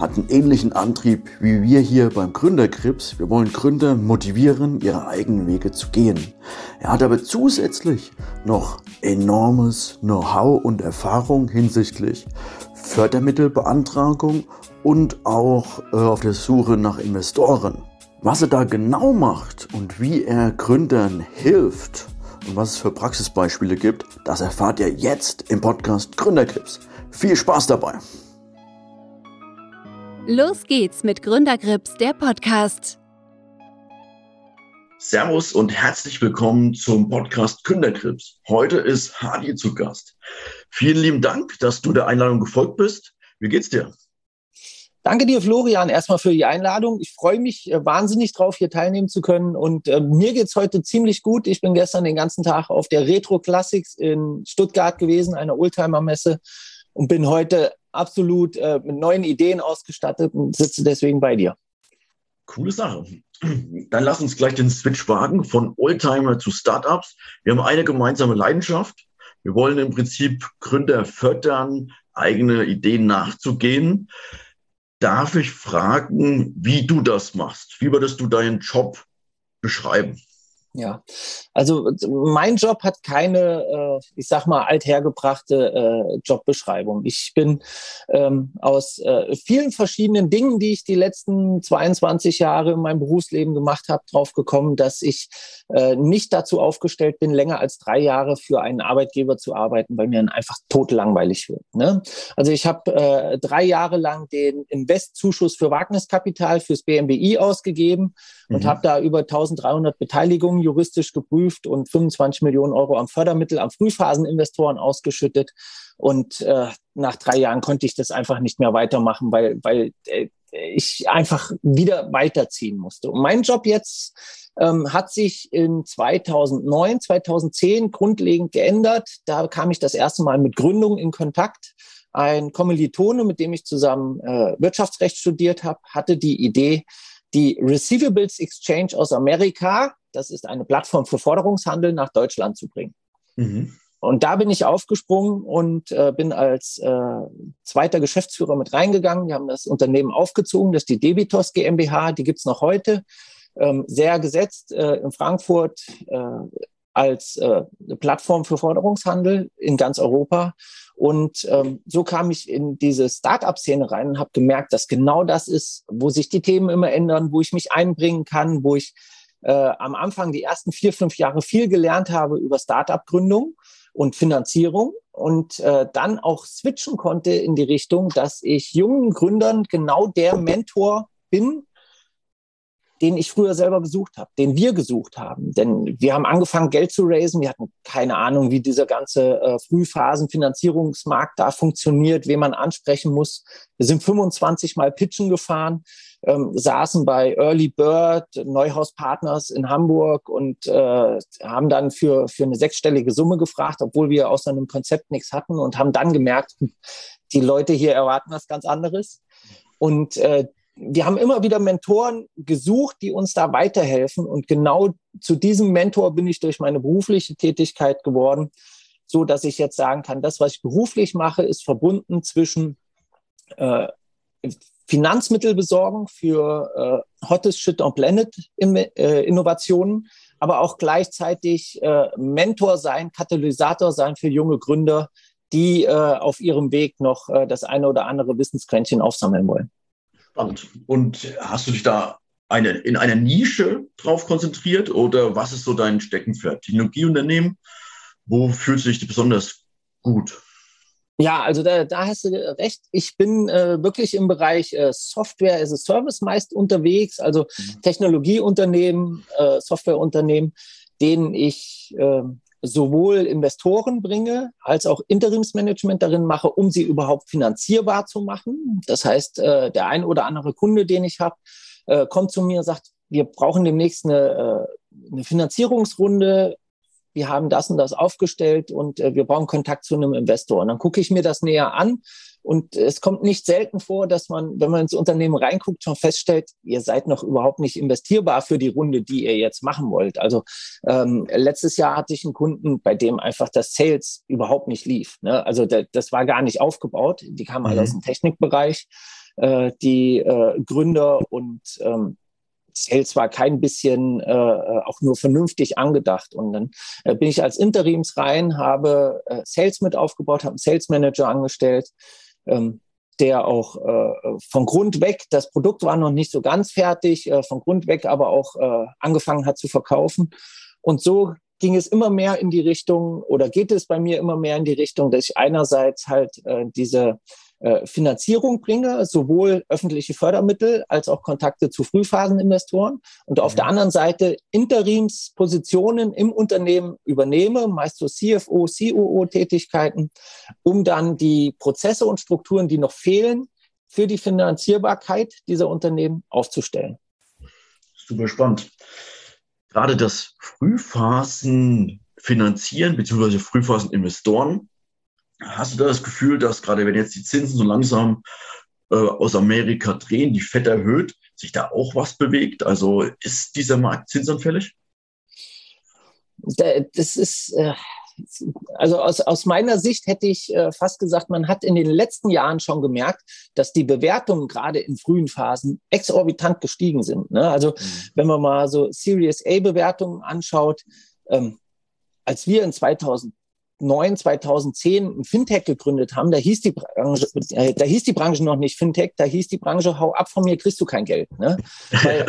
hat einen ähnlichen Antrieb wie wir hier beim Gründerkrips. Wir wollen Gründer motivieren, ihre eigenen Wege zu gehen. Er hat aber zusätzlich noch enormes Know-how und Erfahrung hinsichtlich Fördermittelbeantragung und auch äh, auf der Suche nach Investoren. Was er da genau macht und wie er Gründern hilft und was es für Praxisbeispiele gibt, das erfahrt ihr jetzt im Podcast Gründerkrips. Viel Spaß dabei! Los geht's mit Gründergrips, der Podcast. Servus und herzlich willkommen zum Podcast Gründergrips. Heute ist Hadi zu Gast. Vielen lieben Dank, dass du der Einladung gefolgt bist. Wie geht's dir? Danke dir, Florian, erstmal für die Einladung. Ich freue mich äh, wahnsinnig drauf, hier teilnehmen zu können. Und äh, mir geht's heute ziemlich gut. Ich bin gestern den ganzen Tag auf der Retro Classics in Stuttgart gewesen, einer Oldtimer-Messe, und bin heute absolut äh, mit neuen Ideen ausgestattet und sitze deswegen bei dir. Coole Sache. Dann lass uns gleich den Switch wagen von Oldtimer zu Startups. Wir haben eine gemeinsame Leidenschaft. Wir wollen im Prinzip Gründer fördern, eigene Ideen nachzugehen. Darf ich fragen, wie du das machst? Wie würdest du deinen Job beschreiben? Ja, also mein Job hat keine, äh, ich sag mal, althergebrachte äh, Jobbeschreibung. Ich bin ähm, aus äh, vielen verschiedenen Dingen, die ich die letzten 22 Jahre in meinem Berufsleben gemacht habe, drauf gekommen, dass ich nicht dazu aufgestellt bin, länger als drei Jahre für einen Arbeitgeber zu arbeiten, weil mir dann einfach totlangweilig wird. Ne? Also ich habe drei Jahre lang den Investzuschuss für Wagniskapital fürs BMWI ausgegeben mhm. und habe da über 1300 Beteiligungen juristisch geprüft und 25 Millionen Euro am Fördermittel an Frühphaseninvestoren ausgeschüttet. Und äh, nach drei Jahren konnte ich das einfach nicht mehr weitermachen, weil, weil äh, ich einfach wieder weiterziehen musste. Und mein Job jetzt ähm, hat sich in 2009, 2010 grundlegend geändert. Da kam ich das erste Mal mit Gründung in Kontakt. Ein Kommilitone, mit dem ich zusammen äh, Wirtschaftsrecht studiert habe, hatte die Idee, die Receivables Exchange aus Amerika, das ist eine Plattform für Forderungshandel, nach Deutschland zu bringen. Mhm. Und da bin ich aufgesprungen und äh, bin als äh, zweiter Geschäftsführer mit reingegangen. Wir haben das Unternehmen aufgezogen, das ist die Debitos GmbH, die gibt's noch heute. Ähm, sehr gesetzt äh, in Frankfurt äh, als äh, Plattform für Forderungshandel in ganz Europa. Und ähm, so kam ich in diese Start-up-Szene rein und habe gemerkt, dass genau das ist, wo sich die Themen immer ändern, wo ich mich einbringen kann, wo ich äh, am Anfang die ersten vier, fünf Jahre viel gelernt habe über Start-up-Gründung und Finanzierung und äh, dann auch switchen konnte in die Richtung, dass ich jungen Gründern genau der Mentor bin, den ich früher selber gesucht habe, den wir gesucht haben. Denn wir haben angefangen, Geld zu raisen. Wir hatten keine Ahnung, wie dieser ganze äh, Frühphasenfinanzierungsmarkt da funktioniert, wen man ansprechen muss. Wir sind 25 Mal Pitchen gefahren, ähm, saßen bei Early Bird, Neuhaus Partners in Hamburg und äh, haben dann für, für eine sechsstellige Summe gefragt, obwohl wir aus einem Konzept nichts hatten und haben dann gemerkt, die Leute hier erwarten was ganz anderes. Und äh, wir haben immer wieder Mentoren gesucht, die uns da weiterhelfen. Und genau zu diesem Mentor bin ich durch meine berufliche Tätigkeit geworden, so dass ich jetzt sagen kann, das, was ich beruflich mache, ist verbunden zwischen äh, Finanzmittel besorgen für äh, Hottest Shit on Planet äh, Innovationen, aber auch gleichzeitig äh, Mentor sein, Katalysator sein für junge Gründer, die äh, auf ihrem Weg noch äh, das eine oder andere Wissensquäntchen aufsammeln wollen. Spannend. Und hast du dich da eine, in einer Nische drauf konzentriert oder was ist so dein Steckenpferd? Technologieunternehmen, wo fühlst du dich besonders gut? Ja, also da, da hast du recht. Ich bin äh, wirklich im Bereich äh, Software as a Service meist unterwegs, also mhm. Technologieunternehmen, äh, Softwareunternehmen, denen ich äh, sowohl Investoren bringe, als auch Interimsmanagement darin mache, um sie überhaupt finanzierbar zu machen. Das heißt, äh, der ein oder andere Kunde, den ich habe, äh, kommt zu mir und sagt, wir brauchen demnächst eine, äh, eine Finanzierungsrunde wir haben das und das aufgestellt und äh, wir brauchen Kontakt zu einem Investor. Und dann gucke ich mir das näher an und es kommt nicht selten vor, dass man, wenn man ins Unternehmen reinguckt, schon feststellt, ihr seid noch überhaupt nicht investierbar für die Runde, die ihr jetzt machen wollt. Also ähm, letztes Jahr hatte ich einen Kunden, bei dem einfach das Sales überhaupt nicht lief. Ne? Also der, das war gar nicht aufgebaut. Die kamen mhm. alle aus dem Technikbereich, äh, die äh, Gründer und ähm, Sales war kein bisschen äh, auch nur vernünftig angedacht. Und dann äh, bin ich als Interimsrein, habe äh, Sales mit aufgebaut, habe einen Sales Manager angestellt, ähm, der auch äh, von Grund weg, das Produkt war noch nicht so ganz fertig, äh, von Grund weg aber auch äh, angefangen hat zu verkaufen. Und so ging es immer mehr in die Richtung oder geht es bei mir immer mehr in die Richtung, dass ich einerseits halt äh, diese äh, Finanzierung bringe, sowohl öffentliche Fördermittel als auch Kontakte zu Frühphaseninvestoren und auf mhm. der anderen Seite Interimspositionen im Unternehmen übernehme, meist so CFO, COO-Tätigkeiten, um dann die Prozesse und Strukturen, die noch fehlen, für die Finanzierbarkeit dieser Unternehmen aufzustellen. Super spannend. Gerade das Frühphasen finanzieren bzw. Frühphaseninvestoren Hast du da das Gefühl, dass gerade wenn jetzt die Zinsen so langsam äh, aus Amerika drehen, die FED erhöht, sich da auch was bewegt? Also ist dieser Markt zinsanfällig? Das ist, äh, also aus, aus meiner Sicht hätte ich äh, fast gesagt, man hat in den letzten Jahren schon gemerkt, dass die Bewertungen gerade in frühen Phasen exorbitant gestiegen sind. Ne? Also mhm. wenn man mal so Series A-Bewertungen anschaut, ähm, als wir in 2000 2009, 2010 ein Fintech gegründet haben, da hieß die Branche, äh, da hieß die Branche noch nicht Fintech, da hieß die Branche, hau ab von mir, kriegst du kein Geld. Ne? Weil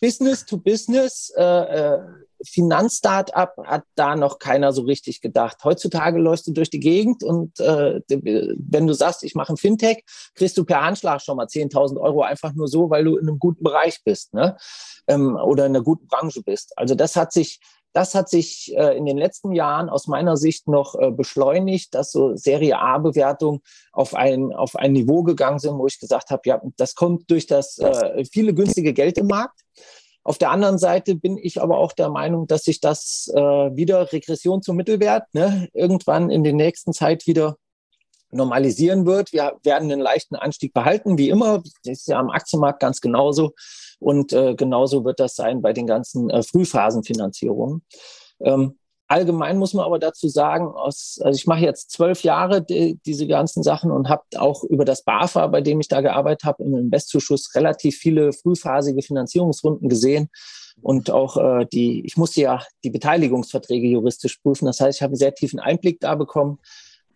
Business to Business, äh, äh, Finanzstartup hat da noch keiner so richtig gedacht. Heutzutage läufst du durch die Gegend und äh, wenn du sagst, ich mache ein Fintech, kriegst du per Handschlag schon mal 10.000 Euro einfach nur so, weil du in einem guten Bereich bist ne? Ähm, oder in einer guten Branche bist. Also das hat sich das hat sich äh, in den letzten Jahren aus meiner Sicht noch äh, beschleunigt, dass so Serie A-Bewertungen auf ein, auf ein Niveau gegangen sind, wo ich gesagt habe, ja, das kommt durch das äh, viele günstige Geld im Markt. Auf der anderen Seite bin ich aber auch der Meinung, dass sich das äh, wieder Regression zum Mittelwert ne, irgendwann in der nächsten Zeit wieder normalisieren wird. Wir werden einen leichten Anstieg behalten, wie immer. Das ist ja am Aktienmarkt ganz genauso. Und äh, genauso wird das sein bei den ganzen äh, Frühphasenfinanzierungen. Ähm, allgemein muss man aber dazu sagen, aus, also ich mache jetzt zwölf Jahre die, diese ganzen Sachen und habe auch über das BAFA, bei dem ich da gearbeitet habe, im Investzuschuss relativ viele frühphasige Finanzierungsrunden gesehen und auch äh, die, ich musste ja die Beteiligungsverträge juristisch prüfen. Das heißt, ich habe einen sehr tiefen Einblick da bekommen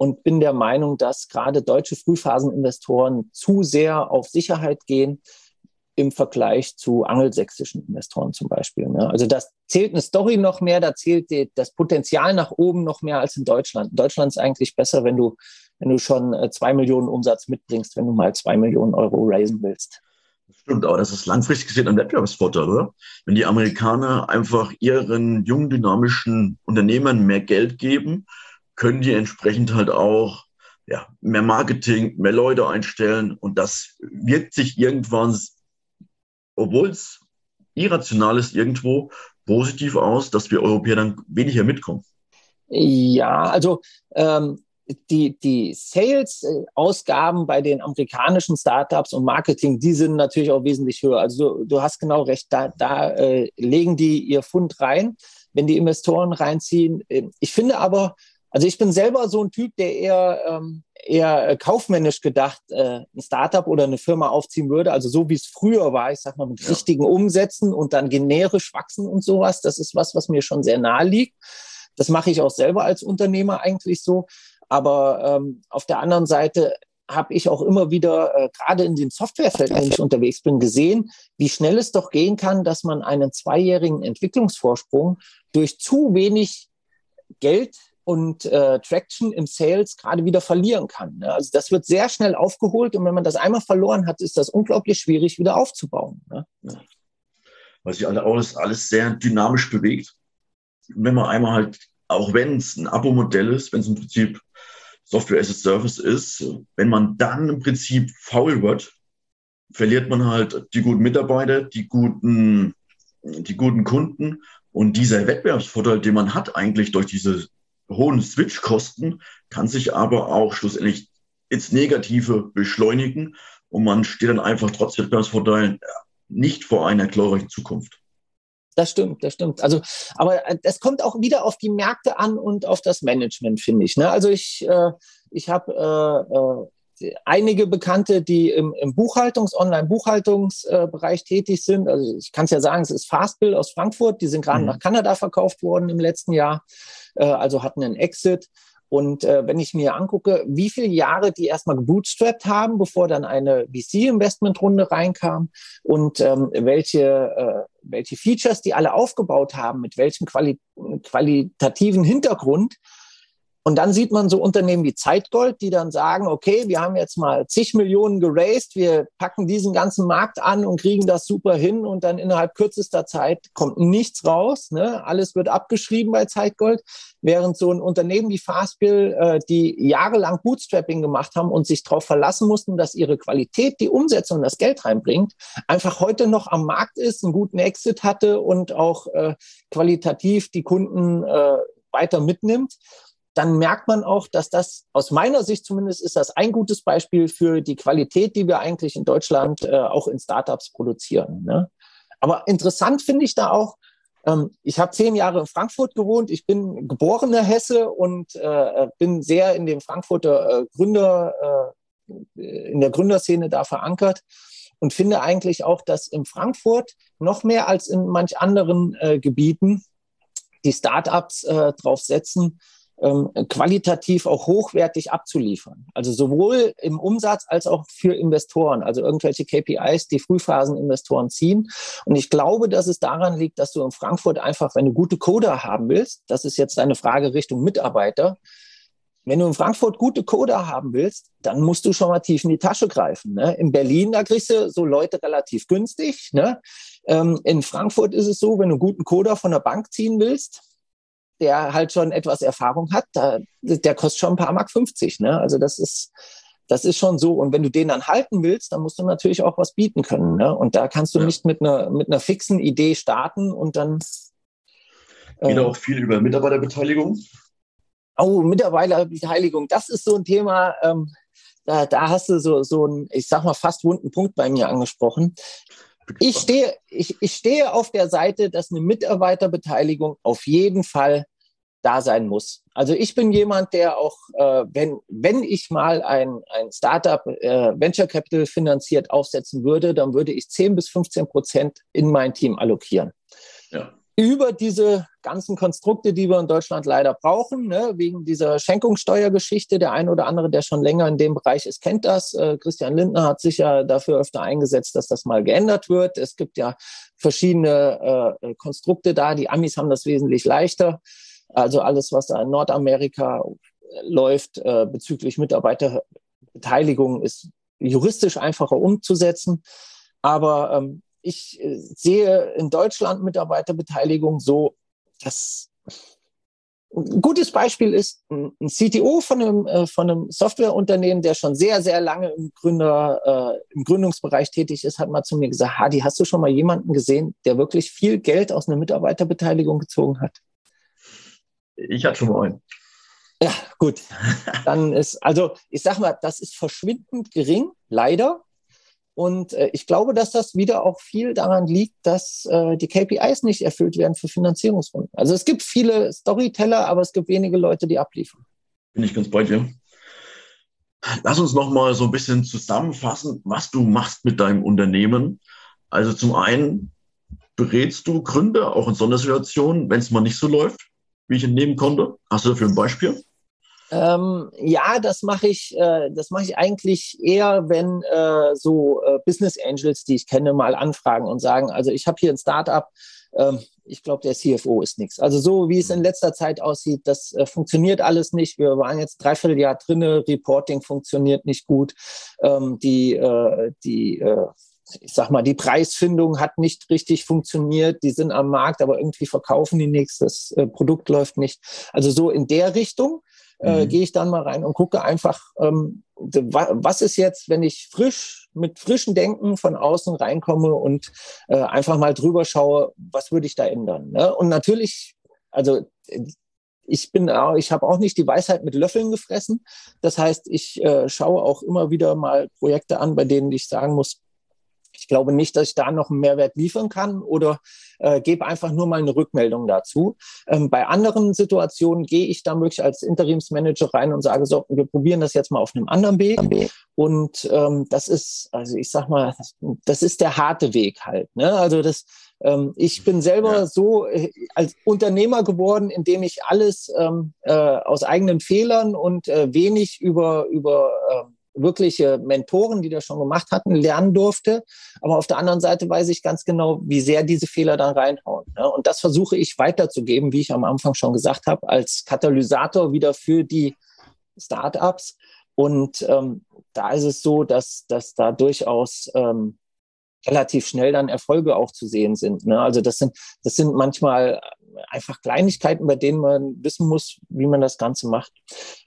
und bin der Meinung, dass gerade deutsche Frühphaseninvestoren zu sehr auf Sicherheit gehen im Vergleich zu angelsächsischen Investoren zum Beispiel. Ne? Also das zählt eine Story noch mehr, da zählt die, das Potenzial nach oben noch mehr als in Deutschland. In Deutschland ist eigentlich besser, wenn du, wenn du schon äh, zwei Millionen Umsatz mitbringst, wenn du mal zwei Millionen Euro raisen willst. Stimmt, aber das ist langfristig gesehen ein Wettbewerbsvorteil, oder? Wenn die Amerikaner einfach ihren jungen, dynamischen Unternehmern mehr Geld geben, können die entsprechend halt auch ja, mehr Marketing, mehr Leute einstellen und das wirkt sich irgendwann obwohl es irrational ist, irgendwo positiv aus, dass wir Europäer dann weniger mitkommen. Ja, also ähm, die, die Sales-Ausgaben bei den amerikanischen Startups und Marketing, die sind natürlich auch wesentlich höher. Also du, du hast genau recht, da, da äh, legen die ihr Fund rein, wenn die Investoren reinziehen. Ich finde aber, also ich bin selber so ein Typ, der eher ähm, eher äh, kaufmännisch gedacht äh, ein Startup oder eine Firma aufziehen würde, also so wie es früher war, ich sag mal mit ja. richtigen Umsätzen und dann generisch wachsen und sowas, das ist was, was mir schon sehr nahe liegt. Das mache ich auch selber als Unternehmer eigentlich so. Aber ähm, auf der anderen Seite habe ich auch immer wieder, äh, gerade in dem Softwarefeld, wenn ich unterwegs bin, gesehen, wie schnell es doch gehen kann, dass man einen zweijährigen Entwicklungsvorsprung durch zu wenig Geld und äh, Traction im Sales gerade wieder verlieren kann. Ne? Also das wird sehr schnell aufgeholt und wenn man das einmal verloren hat, ist das unglaublich schwierig wieder aufzubauen. Ne? Ja. Weil sich alles, alles sehr dynamisch bewegt. Wenn man einmal halt, auch wenn es ein Abo-Modell ist, wenn es im Prinzip Software as a Service ist, wenn man dann im Prinzip faul wird, verliert man halt die guten Mitarbeiter, die guten, die guten Kunden Und dieser Wettbewerbsvorteil, den man hat eigentlich durch diese hohen Switch-Kosten, kann sich aber auch schlussendlich ins Negative beschleunigen und man steht dann einfach trotz Wettbewerbsvorteilen nicht vor einer glorreichen Zukunft. Das stimmt, das stimmt. Also, aber es kommt auch wieder auf die Märkte an und auf das Management, finde ich. Ne? Also ich, äh, ich habe äh, äh, einige Bekannte, die im, im Buchhaltungs-, Online-Buchhaltungsbereich tätig sind. Also ich kann es ja sagen, es ist Fastbill aus Frankfurt. Die sind gerade mhm. nach Kanada verkauft worden im letzten Jahr. Äh, also hatten einen Exit. Und äh, wenn ich mir angucke, wie viele Jahre die erstmal gebootstrapped haben, bevor dann eine VC-Investmentrunde reinkam und ähm, welche, äh, welche Features die alle aufgebaut haben, mit welchem quali qualitativen Hintergrund, und dann sieht man so Unternehmen wie Zeitgold, die dann sagen, okay, wir haben jetzt mal zig Millionen geraced, wir packen diesen ganzen Markt an und kriegen das super hin und dann innerhalb kürzester Zeit kommt nichts raus. Ne? Alles wird abgeschrieben bei Zeitgold, während so ein Unternehmen wie Fastbill, äh, die jahrelang Bootstrapping gemacht haben und sich darauf verlassen mussten, dass ihre Qualität die Umsetzung das Geld reinbringt, einfach heute noch am Markt ist, einen guten Exit hatte und auch äh, qualitativ die Kunden äh, weiter mitnimmt dann merkt man auch, dass das aus meiner Sicht zumindest ist das ein gutes Beispiel für die Qualität, die wir eigentlich in Deutschland äh, auch in Startups produzieren. Ne? Aber interessant finde ich da auch, ähm, ich habe zehn Jahre in Frankfurt gewohnt, ich bin geborener Hesse und äh, bin sehr in dem Frankfurter äh, Gründer, äh, in der Gründerszene da verankert und finde eigentlich auch, dass in Frankfurt noch mehr als in manch anderen äh, Gebieten die Startups äh, drauf setzen, ähm, qualitativ auch hochwertig abzuliefern. Also sowohl im Umsatz als auch für Investoren, also irgendwelche KPIs, die Frühphaseninvestoren ziehen. Und ich glaube, dass es daran liegt, dass du in Frankfurt einfach, wenn du gute Coder haben willst, das ist jetzt eine Frage Richtung Mitarbeiter, wenn du in Frankfurt gute Coder haben willst, dann musst du schon mal tief in die Tasche greifen. Ne? In Berlin, da kriegst du so Leute relativ günstig. Ne? Ähm, in Frankfurt ist es so, wenn du einen guten Coder von der Bank ziehen willst, der halt schon etwas Erfahrung hat, da, der kostet schon ein paar Mark 50. Ne? Also das ist, das ist schon so. Und wenn du den dann halten willst, dann musst du natürlich auch was bieten können. Ne? Und da kannst du ja. nicht mit einer, mit einer fixen Idee starten und dann. Äh, Geht auch viel über Mitarbeiterbeteiligung. Oh, Mitarbeiterbeteiligung, das ist so ein Thema, ähm, da, da hast du so, so einen, ich sag mal, fast wunden Punkt bei mir angesprochen. Ich stehe, ich, ich stehe auf der Seite, dass eine Mitarbeiterbeteiligung auf jeden Fall da sein muss. Also ich bin jemand, der auch, äh, wenn, wenn ich mal ein, ein Startup äh, Venture Capital finanziert aufsetzen würde, dann würde ich 10 bis 15 Prozent in mein Team allokieren. Ja über diese ganzen Konstrukte, die wir in Deutschland leider brauchen, ne, wegen dieser Schenkungssteuergeschichte. Der eine oder andere, der schon länger in dem Bereich ist, kennt das. Äh, Christian Lindner hat sich ja dafür öfter eingesetzt, dass das mal geändert wird. Es gibt ja verschiedene äh, Konstrukte da. Die Amis haben das wesentlich leichter. Also alles, was da in Nordamerika läuft äh, bezüglich Mitarbeiterbeteiligung, ist juristisch einfacher umzusetzen. Aber ähm, ich äh, sehe in Deutschland Mitarbeiterbeteiligung so, dass ein gutes Beispiel ist ein CTO von einem, äh, von einem Softwareunternehmen, der schon sehr, sehr lange im, Gründer, äh, im Gründungsbereich tätig ist, hat mal zu mir gesagt, Hadi, hast du schon mal jemanden gesehen, der wirklich viel Geld aus einer Mitarbeiterbeteiligung gezogen hat? Ich hatte schon mal einen. Ja, gut. Dann ist, also ich sag mal, das ist verschwindend gering, leider. Und äh, ich glaube, dass das wieder auch viel daran liegt, dass äh, die KPIs nicht erfüllt werden für Finanzierungsrunden. Also es gibt viele Storyteller, aber es gibt wenige Leute, die abliefern. Bin ich ganz bei dir. Lass uns noch mal so ein bisschen zusammenfassen, was du machst mit deinem Unternehmen. Also zum einen berätst du Gründer auch in Sondersituationen, wenn es mal nicht so läuft, wie ich entnehmen konnte. Hast du dafür ein Beispiel? Ähm, ja, das mache ich, äh, das ich eigentlich eher, wenn äh, so äh, Business Angels, die ich kenne, mal anfragen und sagen, also ich habe hier ein Startup, ähm, ich glaube, der CFO ist nichts. Also so wie es in letzter Zeit aussieht, das äh, funktioniert alles nicht. Wir waren jetzt dreiviertel Jahr drinne, Reporting funktioniert nicht gut, ähm, die äh, die äh, ich sag mal, die Preisfindung hat nicht richtig funktioniert. Die sind am Markt, aber irgendwie verkaufen die nichts. Das äh, Produkt läuft nicht. Also so in der Richtung äh, mhm. gehe ich dann mal rein und gucke einfach, ähm, was ist jetzt, wenn ich frisch mit frischem Denken von außen reinkomme und äh, einfach mal drüber schaue, was würde ich da ändern. Ne? Und natürlich, also ich bin auch, ich habe auch nicht die Weisheit mit Löffeln gefressen. Das heißt, ich äh, schaue auch immer wieder mal Projekte an, bei denen ich sagen muss, ich glaube nicht, dass ich da noch einen Mehrwert liefern kann oder äh, gebe einfach nur mal eine Rückmeldung dazu. Ähm, bei anderen Situationen gehe ich da wirklich als Interimsmanager rein und sage so, wir probieren das jetzt mal auf einem anderen Weg. Und ähm, das ist, also ich sag mal, das ist der harte Weg halt. Ne? Also das, ähm, ich bin selber ja. so äh, als Unternehmer geworden, indem ich alles ähm, äh, aus eigenen Fehlern und äh, wenig über über äh, wirkliche Mentoren, die das schon gemacht hatten, lernen durfte. Aber auf der anderen Seite weiß ich ganz genau, wie sehr diese Fehler dann reinhauen. Ne? Und das versuche ich weiterzugeben, wie ich am Anfang schon gesagt habe, als Katalysator wieder für die Startups. Und ähm, da ist es so, dass, dass da durchaus ähm, relativ schnell dann Erfolge auch zu sehen sind. Ne? Also das sind, das sind manchmal einfach Kleinigkeiten, bei denen man wissen muss, wie man das Ganze macht.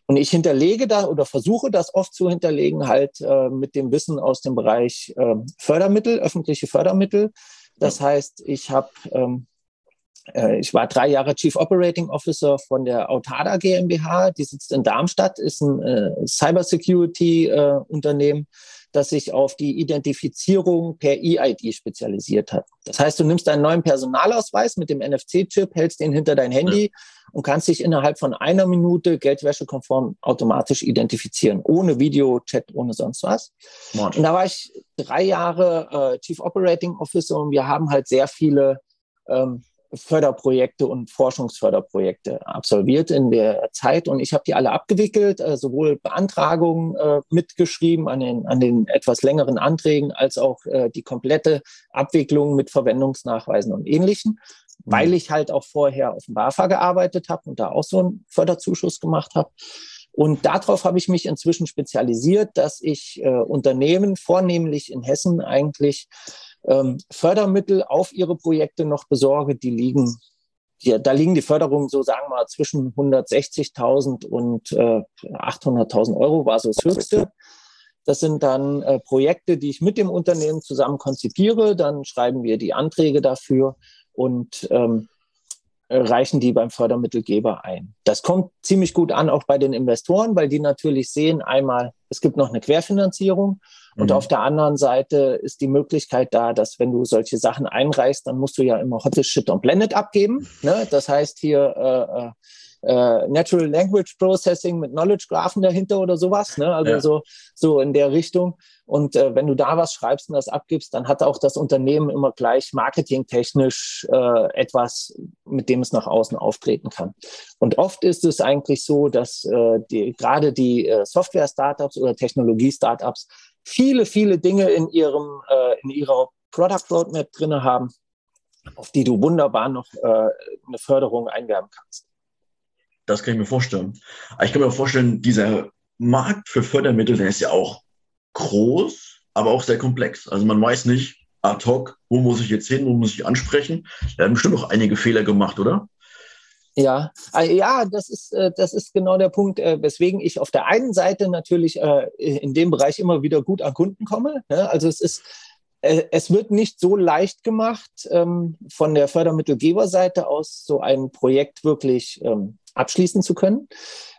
Und ich hinterlege da oder versuche das oft zu hinterlegen, halt äh, mit dem Wissen aus dem Bereich äh, Fördermittel, öffentliche Fördermittel. Das heißt, ich habe ähm, äh, ich war drei Jahre Chief Operating Officer von der Autada GmbH, die sitzt in Darmstadt, ist ein äh, Cybersecurity-Unternehmen. Das sich auf die Identifizierung per EID spezialisiert hat. Das heißt, du nimmst deinen neuen Personalausweis mit dem NFC-Chip, hältst den hinter dein Handy ja. und kannst dich innerhalb von einer Minute geldwäschekonform automatisch identifizieren, ohne Video, Chat, ohne sonst was. Smart. Und da war ich drei Jahre äh, Chief Operating Officer und wir haben halt sehr viele ähm, Förderprojekte und Forschungsförderprojekte absolviert in der Zeit und ich habe die alle abgewickelt, äh, sowohl Beantragungen äh, mitgeschrieben an den, an den etwas längeren Anträgen als auch äh, die komplette Abwicklung mit Verwendungsnachweisen und ähnlichen, mhm. weil ich halt auch vorher auf dem BAFA gearbeitet habe und da auch so einen Förderzuschuss gemacht habe. Und darauf habe ich mich inzwischen spezialisiert, dass ich äh, Unternehmen, vornehmlich in Hessen eigentlich, ähm, Fördermittel auf ihre Projekte noch besorge. Die liegen, die, da liegen die Förderungen so, sagen wir mal, zwischen 160.000 und äh, 800.000 Euro war so das Höchste. Das sind dann äh, Projekte, die ich mit dem Unternehmen zusammen konzipiere. Dann schreiben wir die Anträge dafür und ähm, reichen die beim Fördermittelgeber ein. Das kommt ziemlich gut an, auch bei den Investoren, weil die natürlich sehen, einmal, es gibt noch eine Querfinanzierung und mhm. auf der anderen Seite ist die Möglichkeit da, dass wenn du solche Sachen einreichst, dann musst du ja immer Hottest Shit on Planet abgeben. Ne? Das heißt hier äh, äh, Natural Language Processing mit Knowledge Graphen dahinter oder sowas. Ne? Also ja. so, so in der Richtung. Und äh, wenn du da was schreibst und das abgibst, dann hat auch das Unternehmen immer gleich marketingtechnisch äh, etwas, mit dem es nach außen auftreten kann. Und oft ist es eigentlich so, dass äh, die, gerade die äh, Software-Startups oder Technologie-Startups viele, viele Dinge in ihrem, äh, in ihrer Product Roadmap drinne haben, auf die du wunderbar noch äh, eine Förderung einwerben kannst. Das kann ich mir vorstellen. Aber ich kann mir vorstellen, dieser Markt für Fördermittel, der ist ja auch groß, aber auch sehr komplex. Also man weiß nicht ad hoc, wo muss ich jetzt hin, wo muss ich ansprechen. Da haben bestimmt auch einige Fehler gemacht, oder? Ja, äh, ja, das ist, äh, das ist genau der Punkt, äh, weswegen ich auf der einen Seite natürlich in dem Bereich immer wieder gut an Kunden komme. Ne? Also es ist, es wird nicht so leicht gemacht, ähm, von der Fördermittelgeberseite aus so ein Projekt wirklich ähm, abschließen zu können.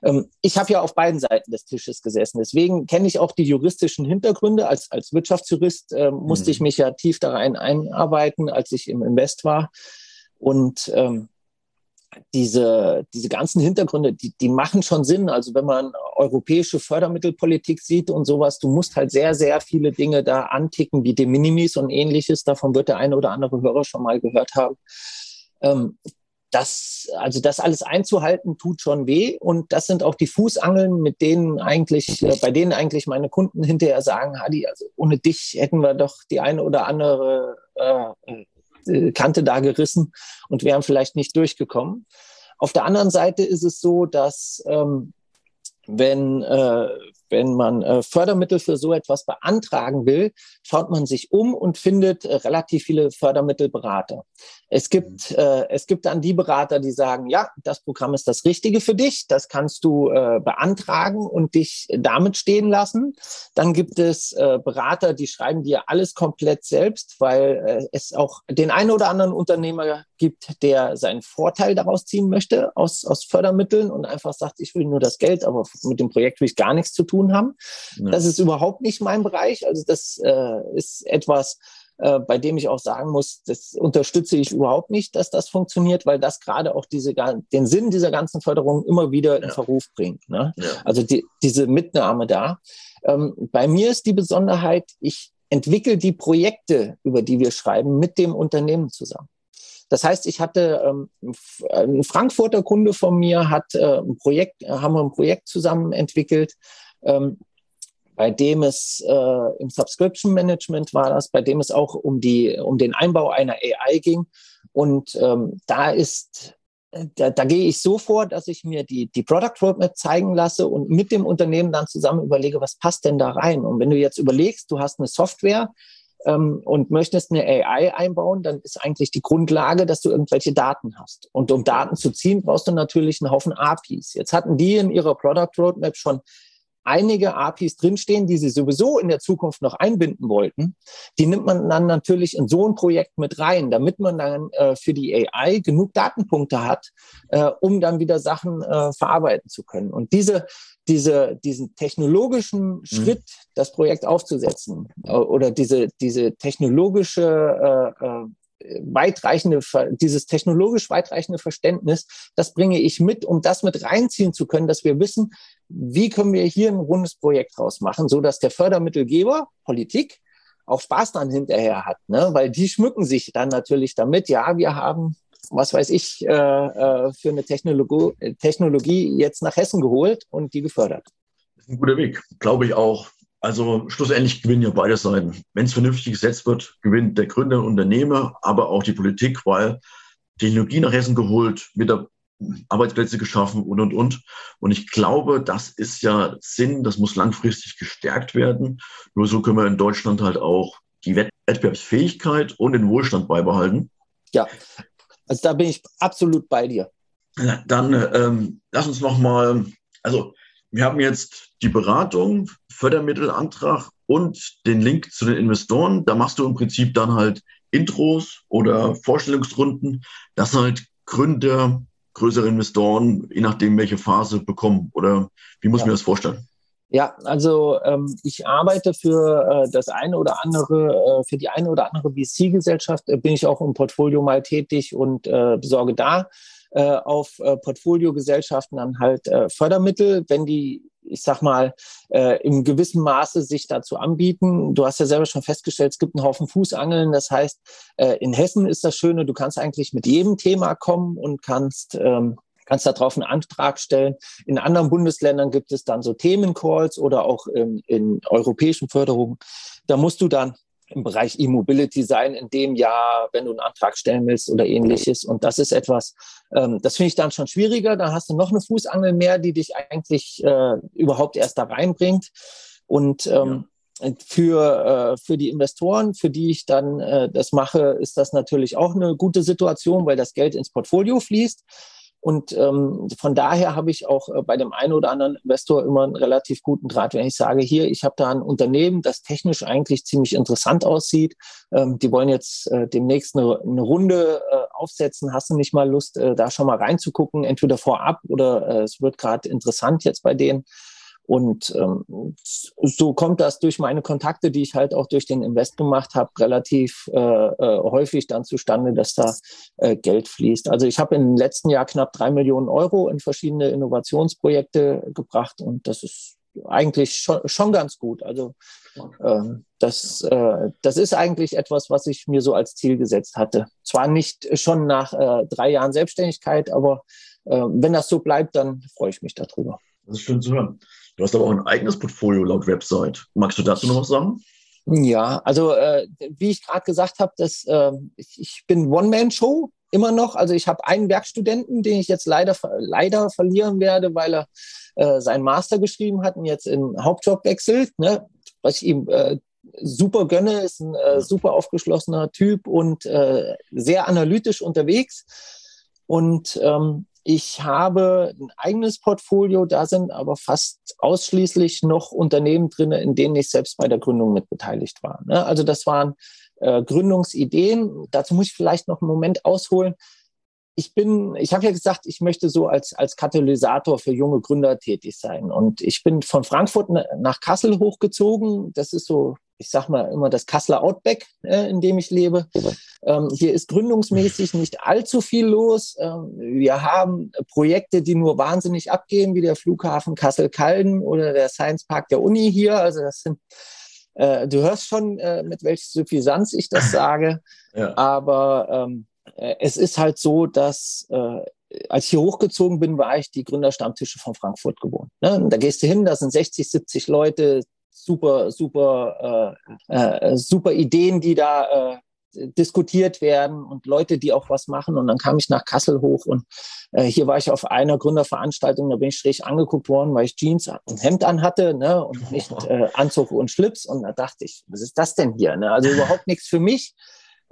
Ähm, ich habe ja auf beiden Seiten des Tisches gesessen. Deswegen kenne ich auch die juristischen Hintergründe. Als, als Wirtschaftsjurist äh, musste mhm. ich mich ja tief da rein einarbeiten, als ich im Invest war. Und ähm, diese, diese ganzen Hintergründe, die, die machen schon Sinn. Also wenn man europäische Fördermittelpolitik sieht und sowas, du musst halt sehr, sehr viele Dinge da anticken, wie De Minimis und ähnliches. Davon wird der eine oder andere Hörer schon mal gehört haben. Ähm, das, also das alles einzuhalten, tut schon weh. Und das sind auch die Fußangeln, mit denen eigentlich, äh, bei denen eigentlich meine Kunden hinterher sagen, Hadi, also ohne dich hätten wir doch die eine oder andere äh, äh, Kante da gerissen und wären vielleicht nicht durchgekommen. Auf der anderen Seite ist es so, dass ähm, wenn äh, wenn man äh, Fördermittel für so etwas beantragen will, schaut man sich um und findet äh, relativ viele Fördermittelberater. Es gibt, mhm. äh, es gibt dann die Berater, die sagen, ja, das Programm ist das Richtige für dich, das kannst du äh, beantragen und dich damit stehen lassen. Dann gibt es äh, Berater, die schreiben dir alles komplett selbst, weil äh, es auch den einen oder anderen Unternehmer gibt, der seinen Vorteil daraus ziehen möchte aus, aus Fördermitteln und einfach sagt, ich will nur das Geld, aber mit dem Projekt will ich gar nichts zu tun haben. Ja. Das ist überhaupt nicht mein Bereich. Also das äh, ist etwas, äh, bei dem ich auch sagen muss, das unterstütze ich überhaupt nicht, dass das funktioniert, weil das gerade auch diese, den Sinn dieser ganzen Förderung immer wieder in Verruf bringt. Ne? Ja. Also die, diese Mitnahme da. Ähm, bei mir ist die Besonderheit, ich entwickle die Projekte, über die wir schreiben, mit dem Unternehmen zusammen. Das heißt, ich hatte ähm, ein Frankfurter Kunde von mir hat äh, ein Projekt, haben wir ein Projekt zusammen entwickelt. Ähm, bei dem es äh, im Subscription Management war das, bei dem es auch um die um den Einbau einer AI ging. Und ähm, da ist da, da gehe ich so vor, dass ich mir die, die Product Roadmap zeigen lasse und mit dem Unternehmen dann zusammen überlege, was passt denn da rein? Und wenn du jetzt überlegst, du hast eine Software ähm, und möchtest eine AI einbauen, dann ist eigentlich die Grundlage, dass du irgendwelche Daten hast. Und um Daten zu ziehen, brauchst du natürlich einen Haufen APIs. Jetzt hatten die in ihrer Product Roadmap schon einige APIs drinstehen, die sie sowieso in der Zukunft noch einbinden wollten. Die nimmt man dann natürlich in so ein Projekt mit rein, damit man dann äh, für die AI genug Datenpunkte hat, äh, um dann wieder Sachen äh, verarbeiten zu können. Und diese, diese, diesen technologischen mhm. Schritt, das Projekt aufzusetzen äh, oder diese, diese technologische äh, äh, weitreichende, dieses technologisch weitreichende Verständnis, das bringe ich mit, um das mit reinziehen zu können, dass wir wissen, wie können wir hier ein rundes Projekt draus machen, so dass der Fördermittelgeber, Politik, auch Spaß dann hinterher hat, ne? weil die schmücken sich dann natürlich damit, ja, wir haben, was weiß ich, äh, äh, für eine Technologie, Technologie jetzt nach Hessen geholt und die gefördert. Ein guter Weg, glaube ich auch. Also schlussendlich gewinnen ja beide Seiten. Wenn es vernünftig gesetzt wird, gewinnt der Gründer und Unternehmer, aber auch die Politik, weil Technologie nach Hessen geholt, wieder Arbeitsplätze geschaffen und, und, und. Und ich glaube, das ist ja Sinn, das muss langfristig gestärkt werden. Nur so können wir in Deutschland halt auch die Wettbewerbsfähigkeit und den Wohlstand beibehalten. Ja, also da bin ich absolut bei dir. Dann ähm, lass uns noch mal, also wir haben jetzt die Beratung, Fördermittelantrag und den Link zu den Investoren. Da machst du im Prinzip dann halt Intros oder Vorstellungsrunden, dass halt Gründer, größere Investoren, je nachdem welche Phase bekommen. Oder wie muss ja. ich mir das vorstellen? Ja, also ähm, ich arbeite für äh, das eine oder andere, äh, für die eine oder andere VC-Gesellschaft äh, bin ich auch im Portfolio mal tätig und besorge da äh, auf äh, Portfoliogesellschaften dann halt äh, Fördermittel, wenn die ich sag mal, äh, im gewissen Maße sich dazu anbieten. Du hast ja selber schon festgestellt, es gibt einen Haufen Fußangeln. Das heißt, äh, in Hessen ist das Schöne, du kannst eigentlich mit jedem Thema kommen und kannst ähm, kannst darauf einen Antrag stellen. In anderen Bundesländern gibt es dann so Themencalls oder auch in, in europäischen Förderungen. Da musst du dann im Bereich E-Mobility sein in dem Jahr, wenn du einen Antrag stellen willst oder ähnliches. Und das ist etwas, ähm, das finde ich dann schon schwieriger. Dann hast du noch eine Fußangel mehr, die dich eigentlich äh, überhaupt erst da reinbringt. Und ähm, ja. für, äh, für die Investoren, für die ich dann äh, das mache, ist das natürlich auch eine gute Situation, weil das Geld ins Portfolio fließt. Und ähm, von daher habe ich auch äh, bei dem einen oder anderen Investor immer einen relativ guten Draht, wenn ich sage, hier, ich habe da ein Unternehmen, das technisch eigentlich ziemlich interessant aussieht. Ähm, die wollen jetzt äh, demnächst eine, eine Runde äh, aufsetzen. Hast du nicht mal Lust, äh, da schon mal reinzugucken, entweder vorab oder äh, es wird gerade interessant jetzt bei denen. Und ähm, so kommt das durch meine Kontakte, die ich halt auch durch den Invest gemacht habe, relativ äh, äh, häufig dann zustande, dass da äh, Geld fließt. Also ich habe im letzten Jahr knapp drei Millionen Euro in verschiedene Innovationsprojekte gebracht und das ist eigentlich schon, schon ganz gut. Also äh, das, äh, das ist eigentlich etwas, was ich mir so als Ziel gesetzt hatte. Zwar nicht schon nach äh, drei Jahren Selbstständigkeit, aber äh, wenn das so bleibt, dann freue ich mich darüber. Das ist schön zu hören. Du hast aber auch ein eigenes Portfolio laut Website. Magst du dazu noch was sagen? Ja, also äh, wie ich gerade gesagt habe, äh, ich, ich bin One-Man-Show immer noch. Also ich habe einen Werkstudenten, den ich jetzt leider, leider verlieren werde, weil er äh, seinen Master geschrieben hat und jetzt in Hauptjob wechselt. Ne? Was ich ihm äh, super gönne, ist ein äh, super aufgeschlossener Typ und äh, sehr analytisch unterwegs. Und ähm, ich habe ein eigenes Portfolio, da sind aber fast ausschließlich noch Unternehmen drin, in denen ich selbst bei der Gründung mitbeteiligt war. Ne? Also das waren äh, Gründungsideen. Dazu muss ich vielleicht noch einen Moment ausholen. Ich bin, ich habe ja gesagt, ich möchte so als, als Katalysator für junge Gründer tätig sein. Und ich bin von Frankfurt nach Kassel hochgezogen. Das ist so ich sag mal immer das Kasseler Outback, äh, in dem ich lebe. Ähm, hier ist gründungsmäßig nicht allzu viel los. Ähm, wir haben Projekte, die nur wahnsinnig abgehen, wie der Flughafen Kassel-Calden oder der Science Park der Uni hier. Also das sind äh, du hörst schon, äh, mit welcher Suffisanz ich das sage. Ja. Aber ähm, äh, es ist halt so, dass äh, als ich hier hochgezogen bin, war ich die Gründerstammtische von Frankfurt gewohnt. Ne? Da gehst du hin, da sind 60, 70 Leute, super, super, äh, äh, super Ideen, die da äh, diskutiert werden und Leute, die auch was machen. Und dann kam ich nach Kassel hoch und äh, hier war ich auf einer Gründerveranstaltung, da bin ich schräg angeguckt worden, weil ich Jeans und Hemd an hatte ne, und nicht äh, Anzug und Schlips. Und da dachte ich, was ist das denn hier? Ne? Also überhaupt nichts für mich.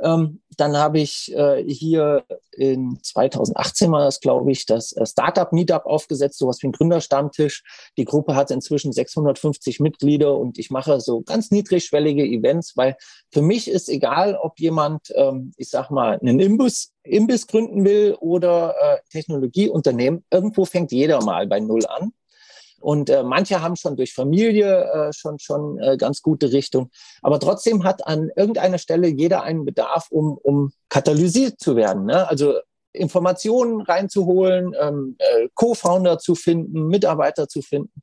Ähm, dann habe ich äh, hier in 2018 war das, glaube ich, das äh, Startup Meetup aufgesetzt, sowas wie ein Gründerstammtisch. Die Gruppe hat inzwischen 650 Mitglieder und ich mache so ganz niedrigschwellige Events, weil für mich ist egal, ob jemand, ähm, ich sag mal, einen Imbus, Imbiss gründen will oder äh, Technologieunternehmen. Irgendwo fängt jeder mal bei Null an. Und äh, manche haben schon durch Familie äh, schon, schon äh, ganz gute Richtung. Aber trotzdem hat an irgendeiner Stelle jeder einen Bedarf, um, um katalysiert zu werden. Ne? Also Informationen reinzuholen, ähm, äh, Co-Founder zu finden, Mitarbeiter zu finden.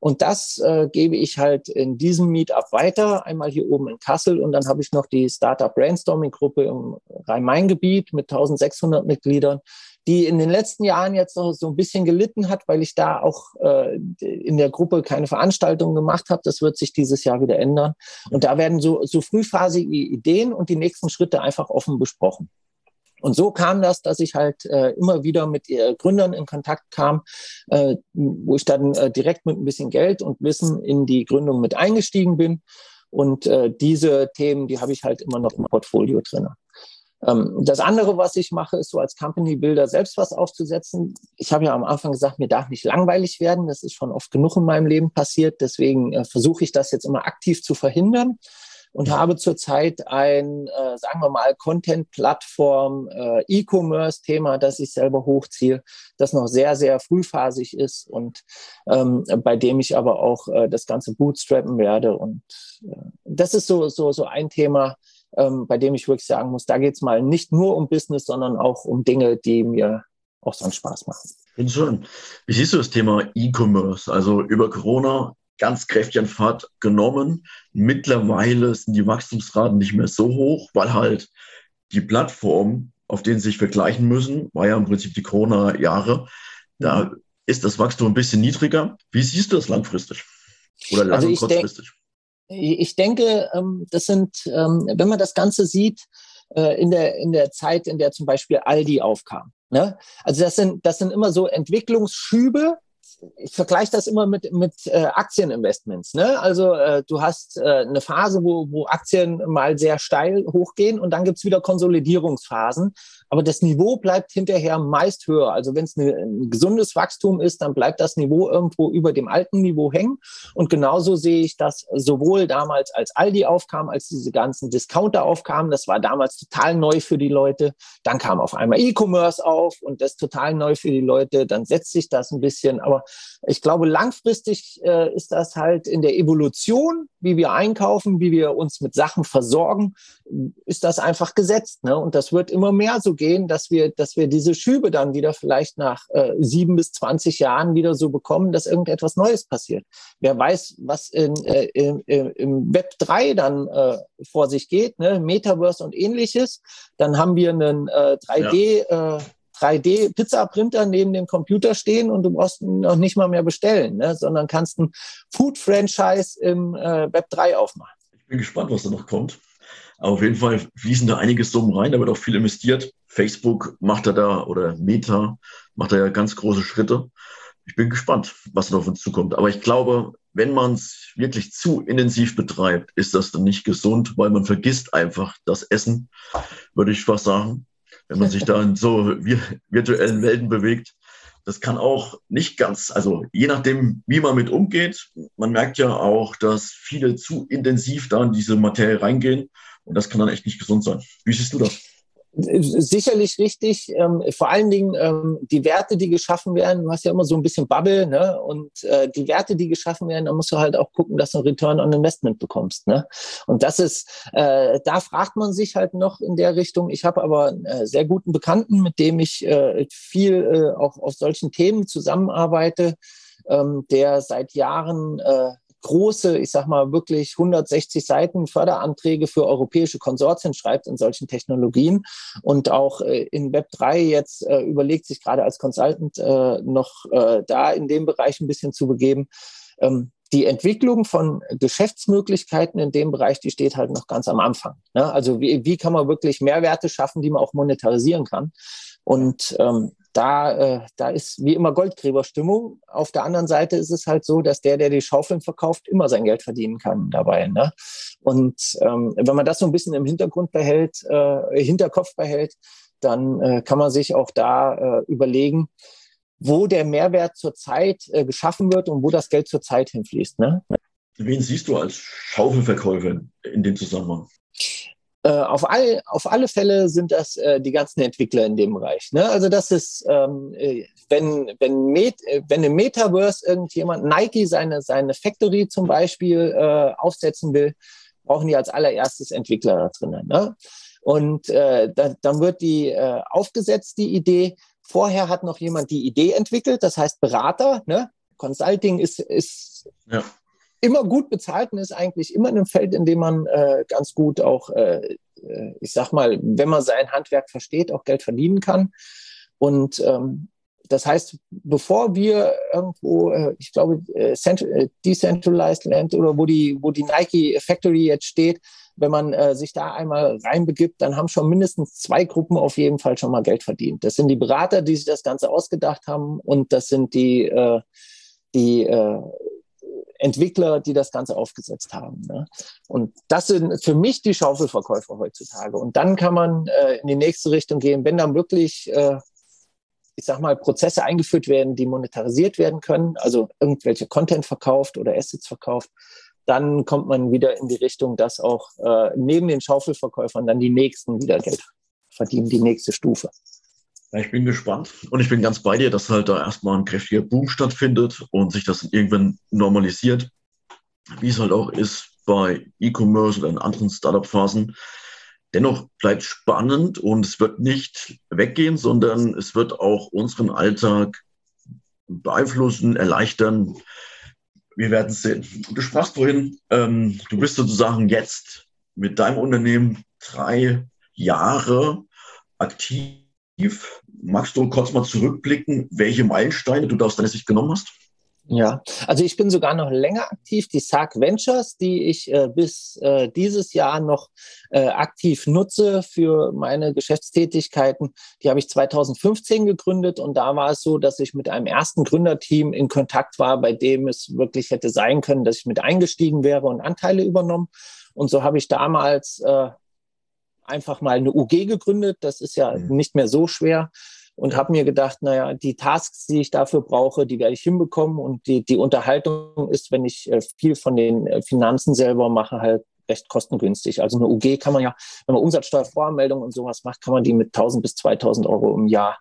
Und das äh, gebe ich halt in diesem Meetup weiter, einmal hier oben in Kassel. Und dann habe ich noch die Startup Brainstorming Gruppe im Rhein-Main-Gebiet mit 1600 Mitgliedern, die in den letzten Jahren jetzt noch so ein bisschen gelitten hat, weil ich da auch äh, in der Gruppe keine Veranstaltungen gemacht habe. Das wird sich dieses Jahr wieder ändern. Und da werden so, so frühphasige Ideen und die nächsten Schritte einfach offen besprochen. Und so kam das, dass ich halt äh, immer wieder mit äh, Gründern in Kontakt kam, äh, wo ich dann äh, direkt mit ein bisschen Geld und Wissen in die Gründung mit eingestiegen bin. Und äh, diese Themen, die habe ich halt immer noch im Portfolio drin. Ähm, das andere, was ich mache, ist so als Company Builder selbst was aufzusetzen. Ich habe ja am Anfang gesagt, mir darf nicht langweilig werden. Das ist schon oft genug in meinem Leben passiert. Deswegen äh, versuche ich das jetzt immer aktiv zu verhindern und habe zurzeit ein, äh, sagen wir mal, Content-Plattform, äh, E-Commerce-Thema, das ich selber hochziehe, das noch sehr, sehr frühphasig ist und ähm, bei dem ich aber auch äh, das Ganze bootstrappen werde. Und äh, das ist so, so, so ein Thema, ähm, bei dem ich wirklich sagen muss, da geht es mal nicht nur um Business, sondern auch um Dinge, die mir auch sonst Spaß machen. Bin schön. Wie siehst du das Thema E-Commerce? Also über Corona ganz kräftig an Fahrt genommen. Mittlerweile sind die Wachstumsraten nicht mehr so hoch, weil halt die Plattformen, auf denen sie sich vergleichen müssen, war ja im Prinzip die Corona-Jahre. Da ist das Wachstum ein bisschen niedriger. Wie siehst du das langfristig? Oder lang- also und kurzfristig? Ich denke, ähm, das sind, ähm, wenn man das Ganze sieht, äh, in der, in der Zeit, in der zum Beispiel Aldi aufkam. Ne? Also das sind, das sind immer so Entwicklungsschübe, ich vergleiche das immer mit, mit äh, Aktieninvestments. Ne? Also äh, du hast eine Phase, wo, wo Aktien mal sehr steil hochgehen und dann gibt's wieder Konsolidierungsphasen. Aber das Niveau bleibt hinterher meist höher. Also wenn es ein gesundes Wachstum ist, dann bleibt das Niveau irgendwo über dem alten Niveau hängen. Und genauso sehe ich das sowohl damals, als Aldi aufkam, als diese ganzen Discounter aufkamen. Das war damals total neu für die Leute. Dann kam auf einmal E-Commerce auf und das total neu für die Leute. Dann setzt sich das ein bisschen. Aber ich glaube, langfristig äh, ist das halt in der Evolution, wie wir einkaufen, wie wir uns mit Sachen versorgen, ist das einfach gesetzt. Ne? Und das wird immer mehr so gehen, dass wir, dass wir diese Schübe dann wieder vielleicht nach äh, sieben bis zwanzig Jahren wieder so bekommen, dass irgendetwas Neues passiert. Wer weiß, was in, äh, im, im Web 3 dann äh, vor sich geht, ne? Metaverse und ähnliches. Dann haben wir einen äh, 3D, ja. äh, 3D-Pizza-Printer neben dem Computer stehen und du brauchst ihn noch nicht mal mehr bestellen, ne? sondern kannst ein Food-Franchise im äh, Web 3 aufmachen. Ich bin gespannt, was da noch kommt. Auf jeden Fall fließen da einige Summen rein, da wird auch viel investiert. Facebook macht da da oder Meta macht da ja ganz große Schritte. Ich bin gespannt, was da auf uns zukommt. Aber ich glaube, wenn man es wirklich zu intensiv betreibt, ist das dann nicht gesund, weil man vergisst einfach das Essen, würde ich fast sagen. Wenn man sich da in so virtuellen Welten bewegt, das kann auch nicht ganz, also je nachdem, wie man mit umgeht. Man merkt ja auch, dass viele zu intensiv da in diese Materie reingehen und das kann dann echt nicht gesund sein. Wie siehst du das? Sicherlich richtig. Ähm, vor allen Dingen ähm, die Werte, die geschaffen werden. Du hast ja immer so ein bisschen Bubble, ne? Und äh, die Werte, die geschaffen werden, da musst du halt auch gucken, dass du ein Return on Investment bekommst. Ne? Und das ist, äh, da fragt man sich halt noch in der Richtung. Ich habe aber einen äh, sehr guten Bekannten, mit dem ich äh, viel äh, auch auf solchen Themen zusammenarbeite, ähm, der seit Jahren äh, große, ich sag mal wirklich 160 Seiten Förderanträge für europäische Konsortien schreibt in solchen Technologien und auch äh, in Web 3 jetzt äh, überlegt sich gerade als Consultant äh, noch äh, da in dem Bereich ein bisschen zu begeben. Ähm, die Entwicklung von Geschäftsmöglichkeiten in dem Bereich, die steht halt noch ganz am Anfang. Ne? Also wie, wie kann man wirklich Mehrwerte schaffen, die man auch monetarisieren kann? Und ähm, da, äh, da ist wie immer Goldgräberstimmung. Auf der anderen Seite ist es halt so, dass der, der die Schaufeln verkauft, immer sein Geld verdienen kann dabei. Ne? Und ähm, wenn man das so ein bisschen im Hintergrund behält, äh, Hinterkopf behält, dann äh, kann man sich auch da äh, überlegen, wo der Mehrwert zurzeit äh, geschaffen wird und wo das Geld zurzeit hinfließt. Ne? Wen siehst du als Schaufelverkäufer in dem Zusammenhang? Äh, auf, all, auf alle Fälle sind das äh, die ganzen Entwickler in dem Bereich. Ne? Also das ist, ähm, äh, wenn, wenn, Met, äh, wenn im Metaverse irgendjemand Nike seine, seine Factory zum Beispiel äh, aufsetzen will, brauchen die als allererstes Entwickler da drinnen. Ne? Und äh, da, dann wird die äh, aufgesetzt, die Idee. Vorher hat noch jemand die Idee entwickelt, das heißt Berater. Ne? Consulting ist, ist ja immer gut bezahlt und ist eigentlich immer ein Feld, in dem man äh, ganz gut auch, äh, äh, ich sag mal, wenn man sein Handwerk versteht, auch Geld verdienen kann. Und ähm, das heißt, bevor wir irgendwo, äh, ich glaube, äh, äh, Decentralized Land oder wo die, wo die Nike Factory jetzt steht, wenn man äh, sich da einmal reinbegibt, dann haben schon mindestens zwei Gruppen auf jeden Fall schon mal Geld verdient. Das sind die Berater, die sich das Ganze ausgedacht haben und das sind die, äh, die äh, Entwickler, die das Ganze aufgesetzt haben. Ne? Und das sind für mich die Schaufelverkäufer heutzutage. Und dann kann man äh, in die nächste Richtung gehen, wenn dann wirklich, äh, ich sag mal, Prozesse eingeführt werden, die monetarisiert werden können, also irgendwelche Content verkauft oder Assets verkauft, dann kommt man wieder in die Richtung, dass auch äh, neben den Schaufelverkäufern dann die nächsten wieder Geld verdienen, die nächste Stufe. Ja, ich bin gespannt und ich bin ganz bei dir, dass halt da erstmal ein kräftiger Boom stattfindet und sich das irgendwann normalisiert, wie es halt auch ist bei E-Commerce oder in anderen Startup-Phasen. Dennoch bleibt spannend und es wird nicht weggehen, sondern es wird auch unseren Alltag beeinflussen, erleichtern. Wir werden es sehen. Du sprachst vorhin, ähm, du bist sozusagen jetzt mit deinem Unternehmen drei Jahre aktiv Magst du kurz mal zurückblicken, welche Meilensteine du da aus deiner Sicht genommen hast? Ja, also ich bin sogar noch länger aktiv. Die SAG Ventures, die ich äh, bis äh, dieses Jahr noch äh, aktiv nutze für meine Geschäftstätigkeiten, die habe ich 2015 gegründet und da war es so, dass ich mit einem ersten Gründerteam in Kontakt war, bei dem es wirklich hätte sein können, dass ich mit eingestiegen wäre und Anteile übernommen. Und so habe ich damals äh, einfach mal eine UG gegründet. Das ist ja mhm. nicht mehr so schwer. Und habe mir gedacht, naja, die Tasks, die ich dafür brauche, die werde ich hinbekommen. Und die, die Unterhaltung ist, wenn ich äh, viel von den äh, Finanzen selber mache, halt recht kostengünstig. Also eine UG kann man ja, wenn man Umsatzsteuervoranmeldung und sowas macht, kann man die mit 1000 bis 2000 Euro im Jahr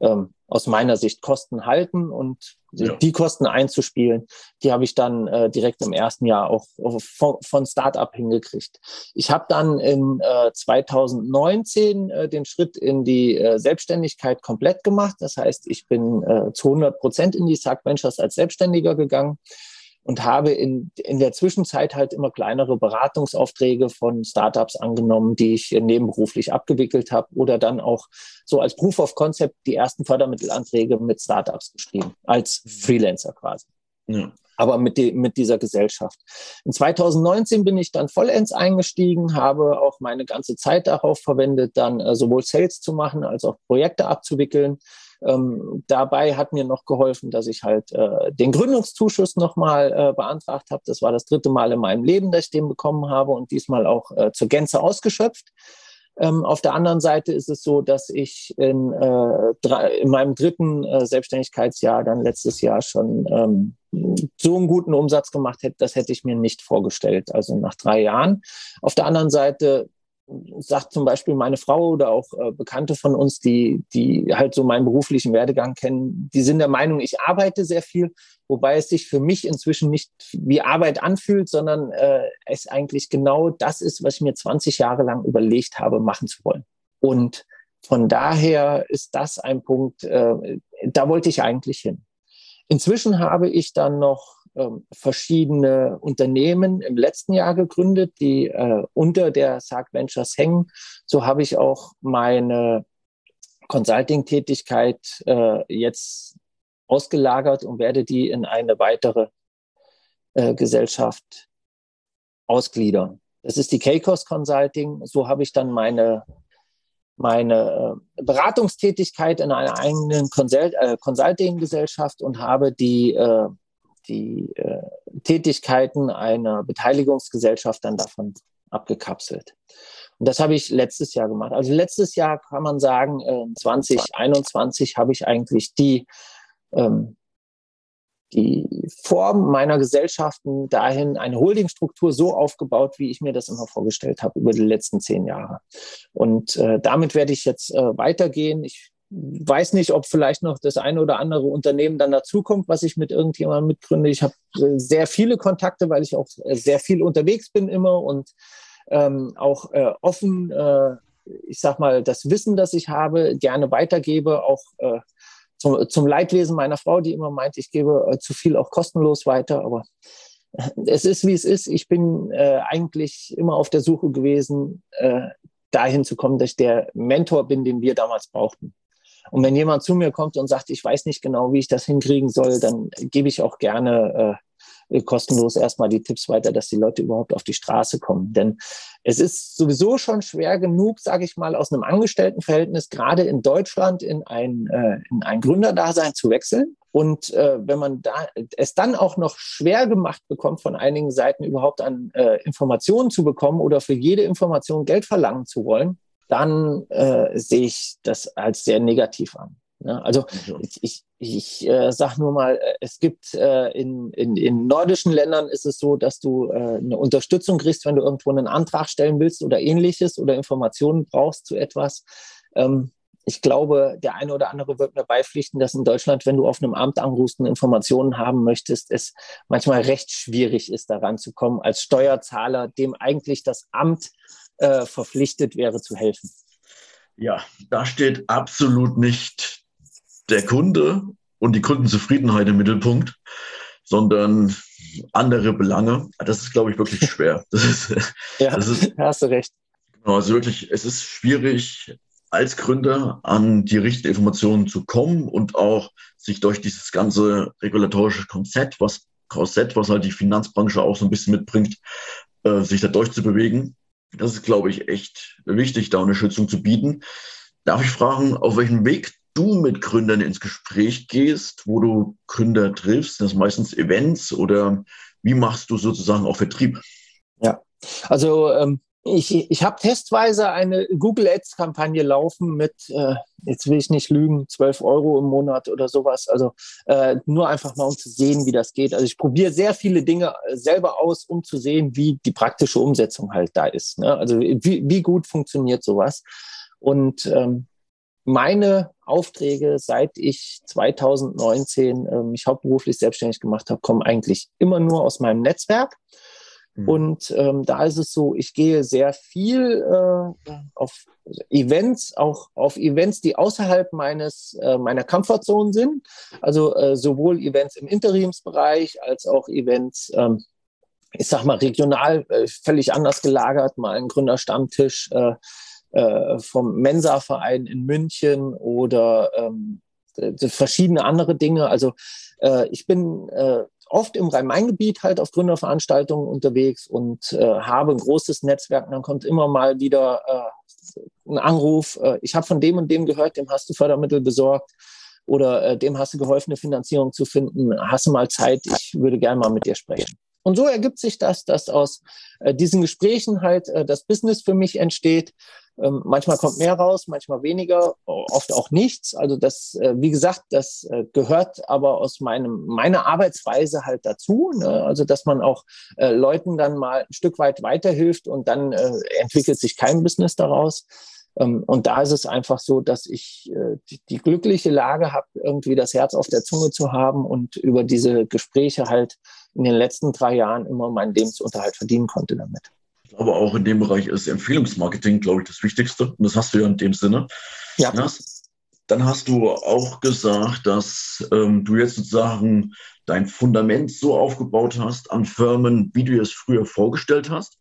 ähm, aus meiner Sicht Kosten halten und ja. die Kosten einzuspielen, die habe ich dann äh, direkt im ersten Jahr auch von, von Startup hingekriegt. Ich habe dann in äh, 2019 äh, den Schritt in die äh, Selbstständigkeit komplett gemacht. Das heißt, ich bin äh, zu 100 Prozent in die Sack Ventures als Selbstständiger gegangen und habe in, in der Zwischenzeit halt immer kleinere Beratungsaufträge von Startups angenommen, die ich nebenberuflich abgewickelt habe oder dann auch so als Proof of Concept die ersten Fördermittelanträge mit Startups geschrieben, als Freelancer quasi. Ja aber mit, die, mit dieser Gesellschaft. In 2019 bin ich dann vollends eingestiegen, habe auch meine ganze Zeit darauf verwendet, dann äh, sowohl Sales zu machen als auch Projekte abzuwickeln. Ähm, dabei hat mir noch geholfen, dass ich halt äh, den Gründungszuschuss nochmal äh, beantragt habe. Das war das dritte Mal in meinem Leben, dass ich den bekommen habe und diesmal auch äh, zur Gänze ausgeschöpft. Ähm, auf der anderen Seite ist es so, dass ich in, äh, drei, in meinem dritten äh, Selbstständigkeitsjahr dann letztes Jahr schon ähm, so einen guten Umsatz gemacht hätte, das hätte ich mir nicht vorgestellt. Also nach drei Jahren. Auf der anderen Seite sagt zum Beispiel meine Frau oder auch äh, Bekannte von uns, die, die halt so meinen beruflichen Werdegang kennen, die sind der Meinung, ich arbeite sehr viel, wobei es sich für mich inzwischen nicht wie Arbeit anfühlt, sondern äh, es eigentlich genau das ist, was ich mir 20 Jahre lang überlegt habe, machen zu wollen. Und von daher ist das ein Punkt, äh, da wollte ich eigentlich hin. Inzwischen habe ich dann noch verschiedene Unternehmen im letzten Jahr gegründet, die äh, unter der Sarg Ventures hängen. So habe ich auch meine Consulting-Tätigkeit äh, jetzt ausgelagert und werde die in eine weitere äh, Gesellschaft ausgliedern. Das ist die K-Kos Consulting. So habe ich dann meine meine äh, Beratungstätigkeit in einer eigenen Consult äh, Consulting-Gesellschaft und habe die, äh, die äh, Tätigkeiten einer Beteiligungsgesellschaft dann davon abgekapselt. Und das habe ich letztes Jahr gemacht. Also letztes Jahr kann man sagen, äh, 2021 habe ich eigentlich die ähm, die Form meiner Gesellschaften dahin eine Holdingstruktur so aufgebaut, wie ich mir das immer vorgestellt habe über die letzten zehn Jahre. Und äh, damit werde ich jetzt äh, weitergehen. Ich weiß nicht, ob vielleicht noch das eine oder andere Unternehmen dann dazukommt, was ich mit irgendjemandem mitgründe. Ich habe äh, sehr viele Kontakte, weil ich auch äh, sehr viel unterwegs bin immer und ähm, auch äh, offen, äh, ich sag mal, das Wissen, das ich habe, gerne weitergebe, auch äh, zum, zum Leidwesen meiner Frau, die immer meint, ich gebe äh, zu viel auch kostenlos weiter. Aber es ist, wie es ist. Ich bin eigentlich immer auf der Suche gewesen, dahin zu kommen, dass ich der Mentor bin, den wir damals brauchten. Und wenn jemand zu mir kommt und sagt, ich weiß nicht genau, wie ich das hinkriegen soll, dann gebe ich auch gerne äh, kostenlos erstmal die Tipps weiter, dass die Leute überhaupt auf die Straße kommen. Denn es ist sowieso schon schwer genug, sage ich mal, aus einem Angestelltenverhältnis gerade in Deutschland in ein, äh, in ein Gründerdasein zu wechseln. Und äh, wenn man da es dann auch noch schwer gemacht bekommt, von einigen Seiten überhaupt an äh, Informationen zu bekommen oder für jede Information Geld verlangen zu wollen, dann äh, sehe ich das als sehr negativ an. Ja, also ich, ich, ich äh, sage nur mal, äh, es gibt äh, in, in, in nordischen Ländern ist es so, dass du äh, eine Unterstützung kriegst, wenn du irgendwo einen Antrag stellen willst oder ähnliches oder Informationen brauchst zu etwas. Ähm, ich glaube, der eine oder andere wird mir beipflichten, dass in Deutschland, wenn du auf einem Amt anrufst und Informationen haben möchtest, es manchmal recht schwierig ist, daran zu kommen, als Steuerzahler, dem eigentlich das Amt äh, verpflichtet wäre, zu helfen. Ja, da steht absolut nicht der Kunde und die Kundenzufriedenheit im Mittelpunkt, sondern andere Belange. Das ist, glaube ich, wirklich schwer. Das ist, ja, das ist, hast du recht. Genau, also wirklich, es ist schwierig, als Gründer an die richtigen Informationen zu kommen und auch sich durch dieses ganze regulatorische Konzept, was Korsett, was halt die Finanzbranche auch so ein bisschen mitbringt, äh, sich da durchzubewegen. Das ist, glaube ich, echt wichtig, da eine Schützung zu bieten. Darf ich fragen, auf welchem Weg du mit Gründern ins Gespräch gehst, wo du Gründer triffst? Das meistens Events oder wie machst du sozusagen auch Vertrieb? Ja, also ähm, ich, ich habe testweise eine Google Ads-Kampagne laufen mit, äh, jetzt will ich nicht lügen, 12 Euro im Monat oder sowas. Also äh, nur einfach mal, um zu sehen, wie das geht. Also ich probiere sehr viele Dinge äh, selber aus, um zu sehen, wie die praktische Umsetzung halt da ist. Ne? Also wie, wie gut funktioniert sowas. Und ähm, meine Aufträge, seit ich 2019 äh, mich hauptberuflich selbstständig gemacht habe, kommen eigentlich immer nur aus meinem Netzwerk. Mhm. Und ähm, da ist es so, ich gehe sehr viel äh, auf Events, auch auf Events, die außerhalb meines äh, meiner Comfortzone sind. Also äh, sowohl Events im Interimsbereich als auch Events, ähm, ich sag mal regional, äh, völlig anders gelagert, mal ein Gründerstammtisch. Äh, äh, vom Mensa-Verein in München oder ähm, verschiedene andere Dinge. Also äh, ich bin äh, oft im Rhein-Main-Gebiet halt auf Gründerveranstaltungen unterwegs und äh, habe ein großes Netzwerk. Und dann kommt immer mal wieder äh, ein Anruf, äh, ich habe von dem und dem gehört, dem hast du Fördermittel besorgt oder äh, dem hast du geholfen, eine Finanzierung zu finden. Hast du mal Zeit? Ich würde gerne mal mit dir sprechen. Und so ergibt sich das, dass aus äh, diesen Gesprächen halt äh, das Business für mich entsteht. Ähm, manchmal kommt mehr raus, manchmal weniger, oft auch nichts. Also das, äh, wie gesagt, das äh, gehört aber aus meinem meiner Arbeitsweise halt dazu. Ne? Also dass man auch äh, Leuten dann mal ein Stück weit weiterhilft und dann äh, entwickelt sich kein Business daraus. Ähm, und da ist es einfach so, dass ich die, die glückliche Lage habe, irgendwie das Herz auf der Zunge zu haben und über diese Gespräche halt in den letzten drei Jahren immer meinen Lebensunterhalt verdienen konnte damit. Aber auch in dem Bereich ist Empfehlungsmarketing, glaube ich, das Wichtigste. Und das hast du ja in dem Sinne. Ja. ja dann hast du auch gesagt, dass ähm, du jetzt sozusagen dein Fundament so aufgebaut hast an Firmen, wie du es früher vorgestellt hast.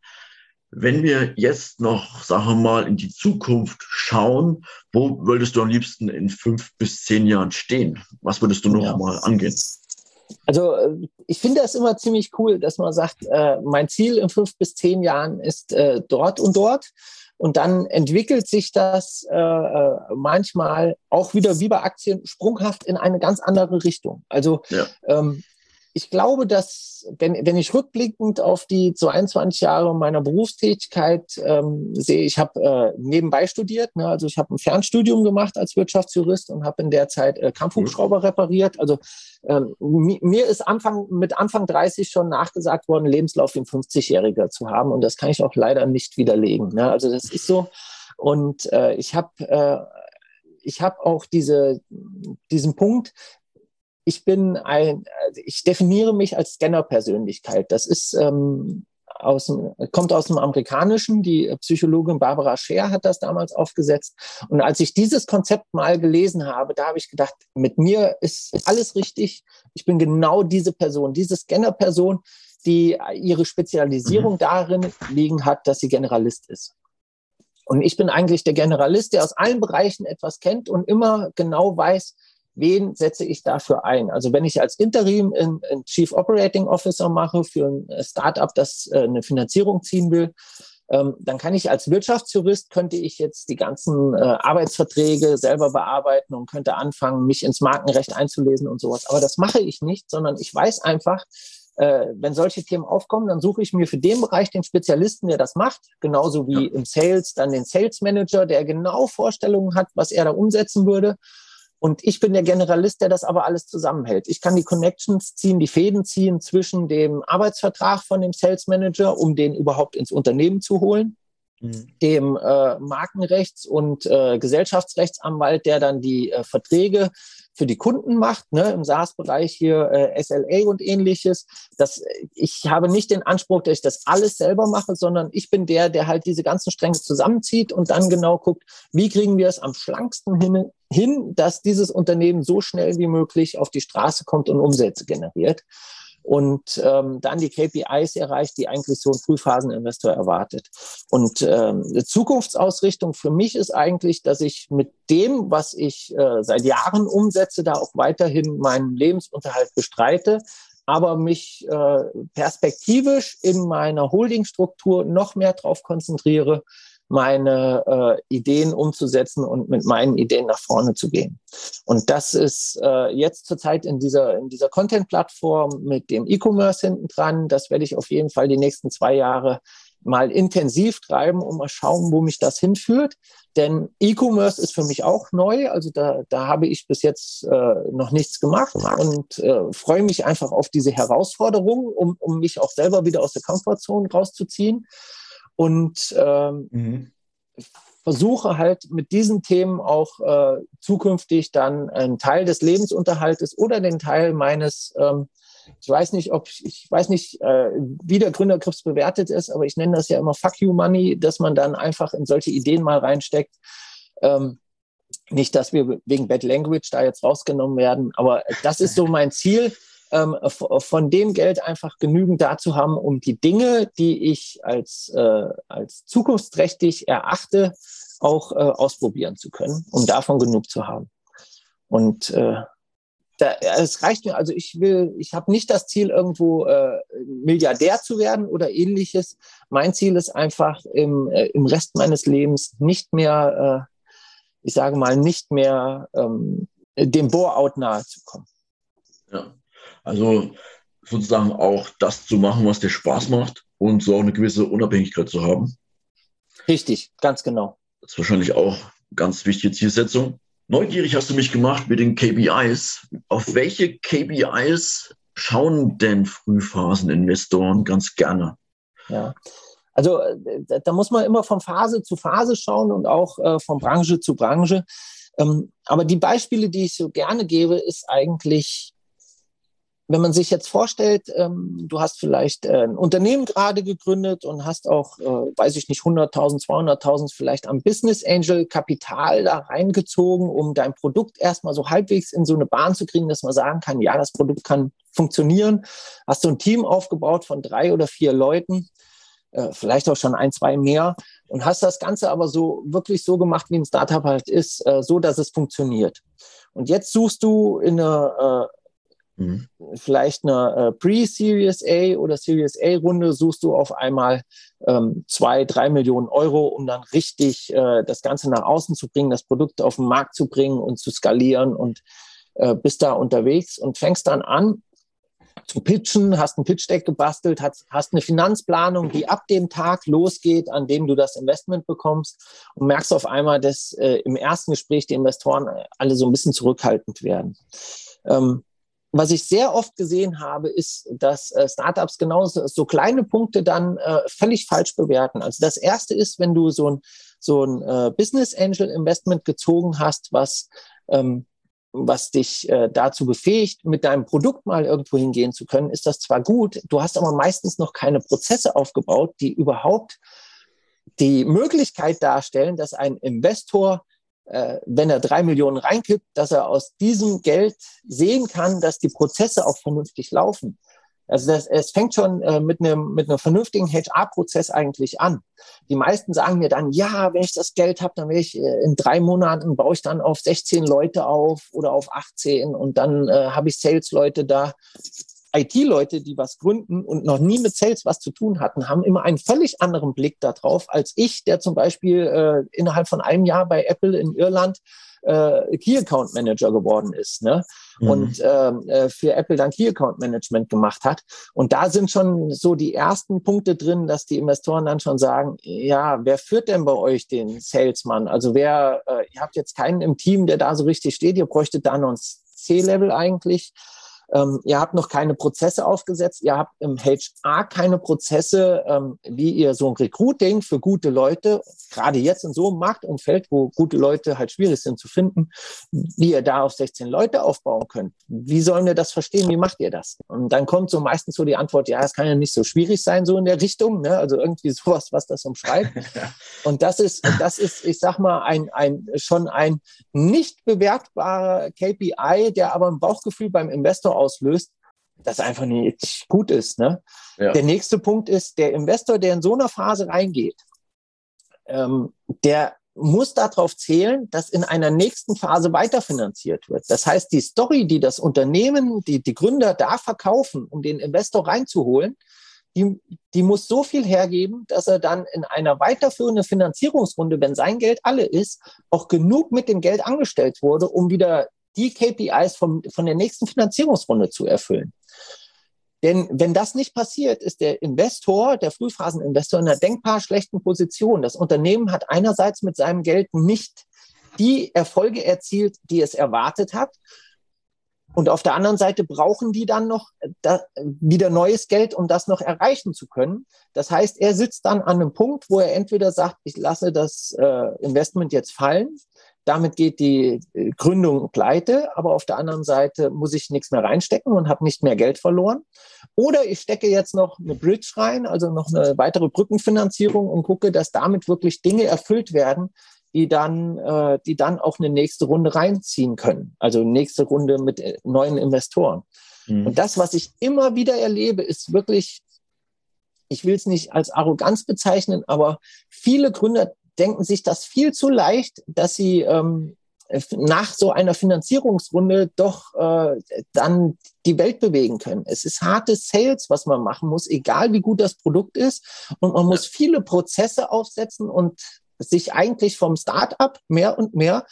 Wenn wir jetzt noch, sagen wir mal, in die Zukunft schauen, wo würdest du am liebsten in fünf bis zehn Jahren stehen? Was würdest du noch ja. mal angehen? Also äh, ich finde das immer ziemlich cool, dass man sagt, äh, mein Ziel in fünf bis zehn Jahren ist äh, dort und dort. Und dann entwickelt sich das äh, äh manchmal auch wieder wie bei Aktien sprunghaft in eine ganz andere Richtung. Also ja. ähm, ich glaube, dass, wenn, wenn ich rückblickend auf die 22 Jahre meiner Berufstätigkeit ähm, sehe, ich habe äh, nebenbei studiert, ne? also ich habe ein Fernstudium gemacht als Wirtschaftsjurist und habe in der Zeit äh, Kampfhubschrauber repariert. Also ähm, mir ist Anfang, mit Anfang 30 schon nachgesagt worden, Lebenslauf wie ein 50-Jähriger zu haben und das kann ich auch leider nicht widerlegen. Ne? Also das ist so. Und äh, ich habe äh, ich habe auch diese, diesen Punkt, ich bin ein, also ich definiere mich als Scanner-Persönlichkeit. Das ist ähm, aus dem, kommt aus dem Amerikanischen. Die Psychologin Barbara Scher hat das damals aufgesetzt. Und als ich dieses Konzept mal gelesen habe, da habe ich gedacht, mit mir ist alles richtig. Ich bin genau diese Person, diese Scanner-Person, die ihre Spezialisierung mhm. darin liegen hat, dass sie Generalist ist. Und ich bin eigentlich der Generalist, der aus allen Bereichen etwas kennt und immer genau weiß, wen setze ich dafür ein? Also wenn ich als Interim einen Chief Operating Officer mache für ein äh, Startup, das äh, eine Finanzierung ziehen will, ähm, dann kann ich als Wirtschaftsjurist, könnte ich jetzt die ganzen äh, Arbeitsverträge selber bearbeiten und könnte anfangen, mich ins Markenrecht einzulesen und sowas. Aber das mache ich nicht, sondern ich weiß einfach, wenn solche Themen aufkommen, dann suche ich mir für den Bereich den Spezialisten, der das macht, genauso wie ja. im Sales dann den Sales Manager, der genau Vorstellungen hat, was er da umsetzen würde. Und ich bin der Generalist, der das aber alles zusammenhält. Ich kann die Connections ziehen, die Fäden ziehen zwischen dem Arbeitsvertrag von dem Sales Manager, um den überhaupt ins Unternehmen zu holen, mhm. dem äh, Markenrechts- und äh, Gesellschaftsrechtsanwalt, der dann die äh, Verträge für die Kunden macht, ne, im SaaS-Bereich hier äh, SLA und ähnliches. Das, ich habe nicht den Anspruch, dass ich das alles selber mache, sondern ich bin der, der halt diese ganzen Stränge zusammenzieht und dann genau guckt, wie kriegen wir es am schlanksten hin, hin dass dieses Unternehmen so schnell wie möglich auf die Straße kommt und Umsätze generiert und ähm, dann die KPIs erreicht, die eigentlich so ein Frühphaseninvestor erwartet. Und ähm, die Zukunftsausrichtung für mich ist eigentlich, dass ich mit dem, was ich äh, seit Jahren umsetze, da auch weiterhin meinen Lebensunterhalt bestreite, aber mich äh, perspektivisch in meiner Holdingstruktur noch mehr darauf konzentriere, meine äh, Ideen umzusetzen und mit meinen Ideen nach vorne zu gehen. Und das ist äh, jetzt zurzeit in dieser, in dieser Content-Plattform mit dem E-Commerce hinten dran. Das werde ich auf jeden Fall die nächsten zwei Jahre mal intensiv treiben und mal schauen, wo mich das hinführt. Denn E-Commerce ist für mich auch neu. Also da, da habe ich bis jetzt äh, noch nichts gemacht und äh, freue mich einfach auf diese Herausforderung, um, um mich auch selber wieder aus der Komfortzone rauszuziehen und ähm, mhm. versuche halt mit diesen Themen auch äh, zukünftig dann einen Teil des Lebensunterhaltes oder den Teil meines ähm, ich weiß nicht, ob ich weiß nicht, äh, wie der Gründergriffs bewertet ist, aber ich nenne das ja immer Fuck You Money, dass man dann einfach in solche Ideen mal reinsteckt. Ähm, nicht, dass wir wegen Bad Language da jetzt rausgenommen werden, aber das ist so mein Ziel, ähm, von dem Geld einfach genügend dazu haben, um die Dinge, die ich als, äh, als zukunftsträchtig erachte, auch äh, ausprobieren zu können, um davon genug zu haben. Und äh, da, es reicht mir, also ich will, ich habe nicht das Ziel, irgendwo äh, Milliardär zu werden oder ähnliches. Mein Ziel ist einfach, im, äh, im Rest meines Lebens nicht mehr, äh, ich sage mal, nicht mehr ähm, dem Bore-out nahe zu kommen. Ja, also sozusagen auch das zu machen, was dir Spaß macht und so auch eine gewisse Unabhängigkeit zu haben. Richtig, ganz genau. Das ist wahrscheinlich auch ganz wichtige Zielsetzung. Neugierig hast du mich gemacht mit den KPIs. Auf welche KPIs schauen denn Frühphaseninvestoren ganz gerne? Ja, also äh, da muss man immer von Phase zu Phase schauen und auch äh, von Branche zu Branche. Ähm, aber die Beispiele, die ich so gerne gebe, ist eigentlich wenn man sich jetzt vorstellt, ähm, du hast vielleicht äh, ein Unternehmen gerade gegründet und hast auch, äh, weiß ich nicht, 100.000, 200.000 vielleicht am Business Angel Kapital da reingezogen, um dein Produkt erstmal so halbwegs in so eine Bahn zu kriegen, dass man sagen kann, ja, das Produkt kann funktionieren. Hast du ein Team aufgebaut von drei oder vier Leuten, äh, vielleicht auch schon ein, zwei mehr und hast das Ganze aber so wirklich so gemacht, wie ein Startup halt ist, äh, so dass es funktioniert. Und jetzt suchst du in eine äh, Mhm. Vielleicht eine äh, Pre-Series A oder Series A-Runde suchst du auf einmal ähm, zwei, drei Millionen Euro, um dann richtig äh, das Ganze nach außen zu bringen, das Produkt auf den Markt zu bringen und zu skalieren und äh, bist da unterwegs und fängst dann an zu pitchen, hast ein Pitch-Deck gebastelt, hast, hast eine Finanzplanung, die ab dem Tag losgeht, an dem du das Investment bekommst und merkst auf einmal, dass äh, im ersten Gespräch die Investoren alle so ein bisschen zurückhaltend werden. Ähm, was ich sehr oft gesehen habe, ist, dass äh, Startups genauso so kleine Punkte dann äh, völlig falsch bewerten. Also das erste ist, wenn du so ein, so ein äh, Business Angel Investment gezogen hast, was, ähm, was dich äh, dazu befähigt, mit deinem Produkt mal irgendwo hingehen zu können, ist das zwar gut, du hast aber meistens noch keine Prozesse aufgebaut, die überhaupt die Möglichkeit darstellen, dass ein Investor wenn er drei Millionen reinkippt, dass er aus diesem Geld sehen kann, dass die Prozesse auch vernünftig laufen. Also das, es fängt schon äh, mit einem mit einem vernünftigen HR-Prozess eigentlich an. Die meisten sagen mir dann, ja, wenn ich das Geld habe, dann will ich äh, in drei Monaten baue ich dann auf 16 Leute auf oder auf 18 und dann äh, habe ich Sales-Leute da. IT-Leute, die was gründen und noch nie mit Sales was zu tun hatten, haben immer einen völlig anderen Blick darauf als ich, der zum Beispiel äh, innerhalb von einem Jahr bei Apple in Irland äh, Key Account Manager geworden ist ne? Mhm. und ähm, äh, für Apple dann Key Account Management gemacht hat. Und da sind schon so die ersten Punkte drin, dass die Investoren dann schon sagen, ja, wer führt denn bei euch den Salesman? Also wer, äh, ihr habt jetzt keinen im Team, der da so richtig steht, ihr bräuchtet da noch ein C-Level eigentlich. Ähm, ihr habt noch keine Prozesse aufgesetzt. Ihr habt im HR keine Prozesse, ähm, wie ihr so ein Recruiting für gute Leute, gerade jetzt in so einem Marktumfeld, wo gute Leute halt schwierig sind zu finden, wie ihr da auf 16 Leute aufbauen könnt. Wie sollen wir das verstehen? Wie macht ihr das? Und dann kommt so meistens so die Antwort, ja, es kann ja nicht so schwierig sein, so in der Richtung. Ne? Also irgendwie sowas, was das umschreibt. Und das ist, das ist, ich sag mal, ein, ein, schon ein nicht bewertbarer KPI, der aber ein Bauchgefühl beim Investor auslöst, das einfach nicht gut ist. Ne? Ja. Der nächste Punkt ist, der Investor, der in so einer Phase reingeht, ähm, der muss darauf zählen, dass in einer nächsten Phase weiterfinanziert wird. Das heißt, die Story, die das Unternehmen, die, die Gründer da verkaufen, um den Investor reinzuholen, die, die muss so viel hergeben, dass er dann in einer weiterführenden Finanzierungsrunde, wenn sein Geld alle ist, auch genug mit dem Geld angestellt wurde, um wieder die KPIs vom, von der nächsten Finanzierungsrunde zu erfüllen. Denn wenn das nicht passiert, ist der Investor, der Frühphaseninvestor in einer denkbar schlechten Position. Das Unternehmen hat einerseits mit seinem Geld nicht die Erfolge erzielt, die es erwartet hat. Und auf der anderen Seite brauchen die dann noch da, wieder neues Geld, um das noch erreichen zu können. Das heißt, er sitzt dann an einem Punkt, wo er entweder sagt, ich lasse das äh, Investment jetzt fallen, damit geht die äh, Gründung pleite, aber auf der anderen Seite muss ich nichts mehr reinstecken und habe nicht mehr Geld verloren. Oder ich stecke jetzt noch eine Bridge rein, also noch eine weitere Brückenfinanzierung und gucke, dass damit wirklich Dinge erfüllt werden, die dann, äh, die dann auch eine nächste Runde reinziehen können. Also nächste Runde mit äh, neuen Investoren. Mhm. Und das, was ich immer wieder erlebe, ist wirklich, ich will es nicht als Arroganz bezeichnen, aber viele Gründer denken sich das viel zu leicht, dass sie, ähm, nach so einer Finanzierungsrunde doch äh, dann die Welt bewegen können. Es ist hartes Sales, was man machen muss, egal wie gut das Produkt ist. Und man muss viele Prozesse aufsetzen und sich eigentlich vom Start-up mehr und mehr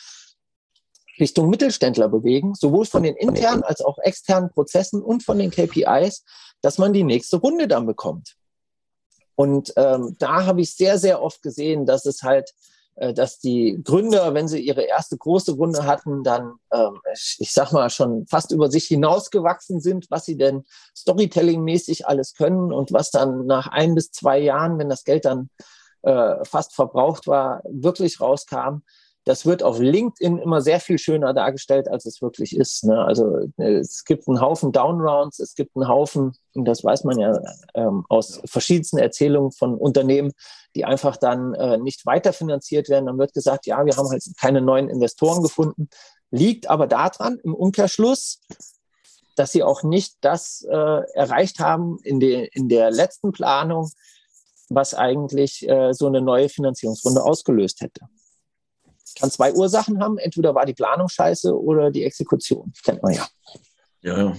Richtung Mittelständler bewegen, sowohl von den internen als auch externen Prozessen und von den KPIs, dass man die nächste Runde dann bekommt. Und ähm, da habe ich sehr, sehr oft gesehen, dass es halt äh, dass die Gründer, wenn sie ihre erste große Runde hatten, dann, ähm, ich sag mal, schon fast über sich hinausgewachsen sind, was sie denn Storytelling-mäßig alles können und was dann nach ein bis zwei Jahren, wenn das Geld dann äh, fast verbraucht war, wirklich rauskam das wird auf LinkedIn immer sehr viel schöner dargestellt, als es wirklich ist. Ne? Also äh, es gibt einen Haufen Downrounds, es gibt einen Haufen, und das weiß man ja ähm, aus verschiedensten Erzählungen von Unternehmen, die einfach dann äh, nicht weiterfinanziert werden. Dann wird gesagt, ja, wir haben halt keine neuen Investoren gefunden. Liegt aber daran im Umkehrschluss, dass sie auch nicht das äh, erreicht haben in, de, in der letzten Planung, was eigentlich äh, so eine neue Finanzierungsrunde ausgelöst hätte kann zwei Ursachen haben. Entweder war die Planung scheiße oder die Exekution. Kennt man ja. Ja, ja.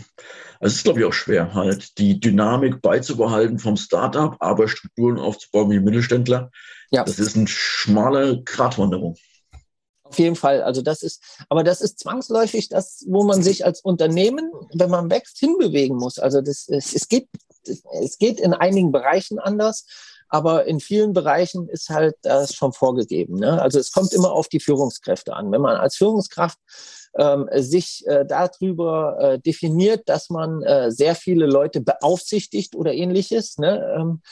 Es ist, glaube ich, auch schwer, halt die Dynamik beizubehalten vom Startup, aber Strukturen aufzubauen wie Mittelständler. Ja. Das ist eine schmale Gratwanderung. Auf jeden Fall. Also das ist, aber das ist zwangsläufig das, wo man sich als Unternehmen, wenn man wächst, hinbewegen muss. Also das, es, es geht, es geht in einigen Bereichen anders aber in vielen Bereichen ist halt das schon vorgegeben. Ne? Also es kommt immer auf die Führungskräfte an. Wenn man als Führungskraft ähm, sich äh, darüber äh, definiert, dass man äh, sehr viele Leute beaufsichtigt oder ähnliches, ne? ähm,